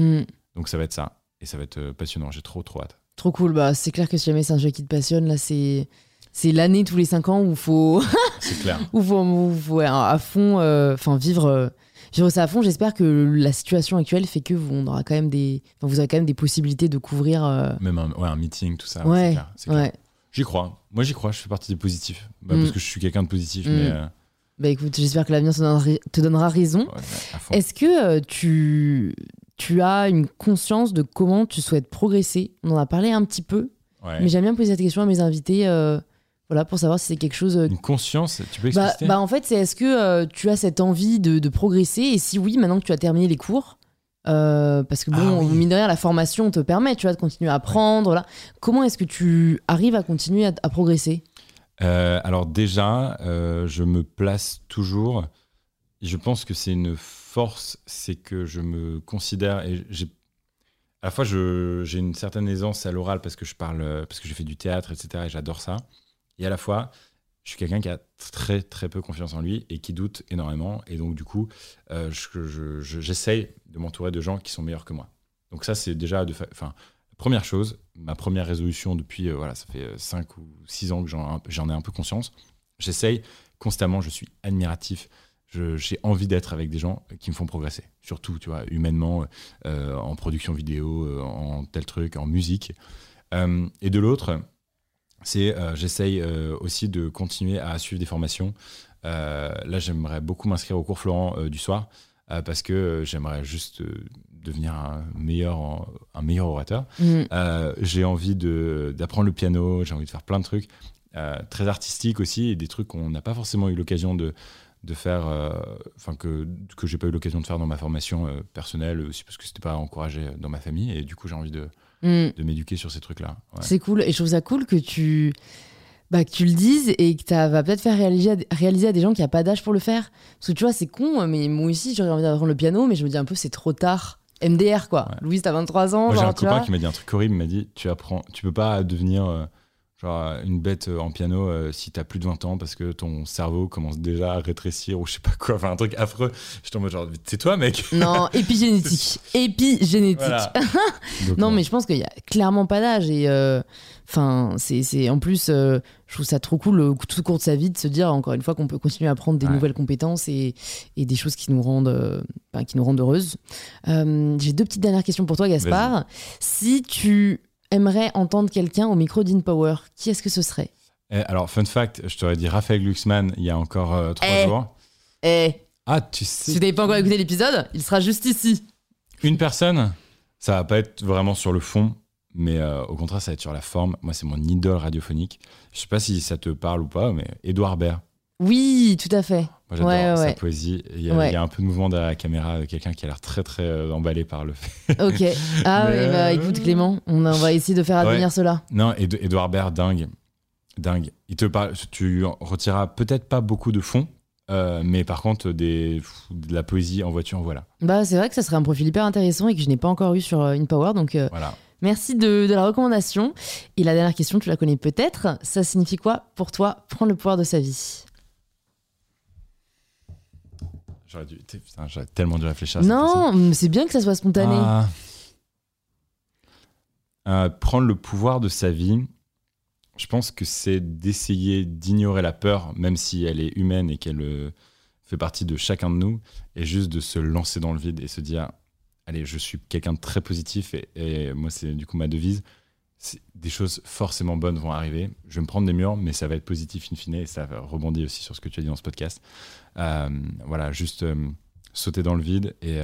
Mm. Donc ça va être ça. Et ça va être euh, passionnant. J'ai trop, trop hâte. Trop cool. Bah, c'est clair que si jamais c'est un jeu qui te passionne, là, c'est. C'est l'année tous les 5 ans où faut, C'est clair. où faut, où faut, à fond, euh, enfin vivre, euh, vivre ça à fond. J'espère que la situation actuelle fait que vous, on aura quand même des, vous aurez quand même des possibilités de couvrir. euh, Même un, ouais, un meeting, tout ça. ouais, ouais. J'y crois. Moi, j'y crois. Je fais partie des positifs. Bah, Mm. Parce que je suis quelqu'un de positif, Mm. mais. Bah écoute, j'espère que l'avenir te donnera, raison. Est-ce que tu, tu as une conscience de comment tu souhaites progresser On en a parlé un petit peu, Ouais. mais j'aime bien poser cette question à mes invités, euh, voilà, pour savoir si c'est quelque chose. euh, Une conscience, tu peux bah, expliquer? bah, en fait, c'est est-ce que euh, tu as cette envie de, de progresser? Et si oui, maintenant que tu as terminé les cours, euh, parce que bon, Ah oui. mine de rien, la formation te permet, tu vois, de continuer à apprendre. Voilà. Comment est-ce que tu arrives à continuer à, à progresser? Euh, alors déjà, je me place toujours. Je pense que c'est une c'est que je me considère et j'ai à la fois j'ai une certaine aisance à l'oral parce que je parle, euh, parce que j'ai fait du théâtre, etc. Et j'adore ça. Et à la fois, je suis quelqu'un qui a très très peu confiance en lui et qui doute énormément. Et donc du coup, euh, je- je- je- j'essaye de m'entourer de gens qui sont meilleurs que moi. Donc ça, c'est déjà de, enfin, Première chose, ma première résolution depuis, euh, voilà, ça fait 5 ou 6 ans que j'en ai un peu conscience. J'essaye constamment, je suis admiratif, j'ai envie d'être avec des gens qui me font progresser. Surtout, tu vois, humainement, euh, en production vidéo, euh, en tel truc, en musique. Euh, et de l'autre, c'est euh, j'essaye aussi de continuer à suivre des formations. Là, j'aimerais beaucoup m'inscrire au cours Florent du soir parce que j'aimerais juste devenir un meilleur, un meilleur orateur. Mm. Euh, j'ai envie d'apprendre le piano, j'ai envie de faire plein de trucs très artistiques aussi et des trucs qu'on n'a pas forcément eu l'occasion de, de faire, euh, enfin que, que j'ai pas eu l'occasion de faire dans ma formation euh, personnelle aussi parce que c'était pas encouragé dans ma famille et du coup j'ai envie de, Mm. de m'éduquer sur ces trucs-là. Ouais. C'est cool. Et je trouve ça cool que tu, bah, que tu le dises et que tu vas peut-être faire réaliser à, des- réaliser à des gens qui n'ont pas d'âge pour le faire. Parce que tu vois, c'est con, mais moi aussi, j'aurais envie d'apprendre le piano, mais je me dis un peu, c'est trop tard. MDR, quoi. Ouais. Louise, t'as 23 ans. Moi j'ai un copain vois. qui m'a dit un truc horrible, il m'a dit tu apprends, tu peux pas devenir euh, genre une bête euh, en piano euh, si t'as plus de 20 ans parce que ton cerveau commence déjà à rétrécir ou je sais pas quoi, enfin un truc affreux. En mode genre c'est toi mec. Non, épigénétique. Épigénétique. Voilà. Donc, Non, mais je pense qu'il y a clairement pas d'âge. Et euh, enfin, c'est, c'est en plus, euh, je trouve ça trop cool, euh, tout au court de sa vie, de se dire encore une fois qu'on peut continuer à apprendre des Ouais. nouvelles compétences et, et des choses qui nous rendent, euh, qui nous rendent heureuses. Euh, j'ai deux petites dernières questions pour toi, Gaspard. Si tu aimerais entendre quelqu'un au micro d'InPower, qui est-ce que ce serait? Eh, alors, fun fact, je t'aurais dit Raphaël Glucksmann il y a encore euh, trois Eh. jours. Eh, Ah, tu si sais, vous n'avez pas encore écouté l'épisode, il sera juste ici. une personne, ça va pas être vraiment sur le fond, mais euh, au contraire, ça va être sur la forme. Moi, c'est mon idole radiophonique. Je sais pas si ça te parle ou pas, mais Édouard Baird. Oui, tout à fait. Moi, j'adore Ouais, sa ouais. poésie. Il y, a, Ouais. il y a un peu de mouvement derrière la caméra, euh, quelqu'un qui a l'air très, très euh, emballé par le fait. Ok. Ah Mais, oui, bah euh, écoute Clément, on, on va essayer de faire advenir cela. Non, Édouard Baird, dingue. Dingue. Il te parle, tu retireras peut-être pas beaucoup de fond, euh, mais par contre, des, de la poésie en voiture, voilà. Bah c'est vrai que ça serait un profil hyper intéressant et que je n'ai pas encore eu sur euh, InPower, donc euh, Voilà. merci de, de la recommandation. Et la dernière question, tu la connais peut-être, ça signifie quoi pour toi prendre le pouvoir de sa vie? J'aurais dû. Putain, j'aurais tellement dû réfléchir à question. Non, mais c'est bien que ça soit spontané. Ah. Euh, prendre le pouvoir de sa vie, je pense que c'est d'essayer d'ignorer la peur, même si elle est humaine et qu'elle euh, fait partie de chacun de nous, et juste de se lancer dans le vide et se dire Allez, je suis quelqu'un de très positif, et, et moi, c'est du coup ma devise des choses forcément bonnes vont arriver. Je vais me prendre des murs, mais ça va être positif in fine et ça rebondit aussi sur ce que tu as dit dans ce podcast. Euh, voilà, juste euh, sauter dans le vide et,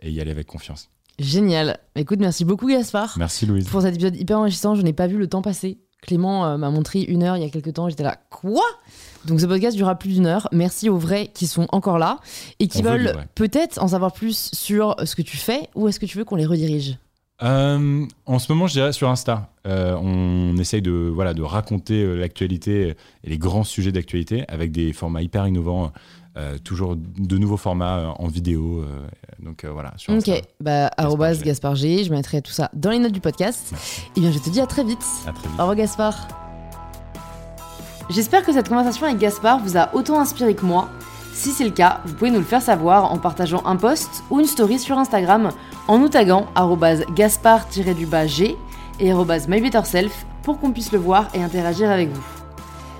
et, y aller avec confiance. Génial. Écoute, merci beaucoup Gaspard. Merci Louise. Pour cet épisode hyper enrichissant, je n'ai pas vu le temps passer. Clément m'a montré une heure il y a quelques temps, j'étais là, quoi? Donc ce podcast durera plus d'une heure. Merci aux vrais qui sont encore là et qui veulent peut-être en savoir plus sur ce que tu fais ou est-ce que tu veux qu'on les redirige? Euh, en ce moment, je dirais sur Insta. Euh, on essaye de, voilà, de raconter euh, l'actualité et les grands sujets d'actualité avec des formats hyper innovants, toujours de nouveaux formats en vidéo. donc voilà. Sur Insta, ok, bah, Gaspard G. Je mettrai tout ça dans les notes du podcast. Et eh bien, je te dis à très vite. À très vite. Au revoir, Gaspard. J'espère que cette conversation avec Gaspard vous a autant inspiré que moi. Si c'est le cas, vous pouvez nous le faire savoir en partageant un post ou une story sur Instagram en nous taguant gaspard-g et mybetterself pour qu'on puisse le voir et interagir avec vous.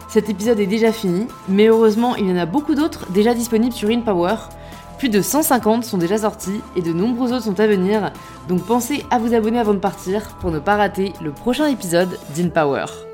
Cet épisode est déjà fini, mais heureusement il y en a beaucoup d'autres déjà disponibles sur InPower. Plus de 150 sont déjà sortis et de nombreux autres sont à venir, donc pensez à vous abonner avant de partir pour ne pas rater le prochain épisode d'InPower.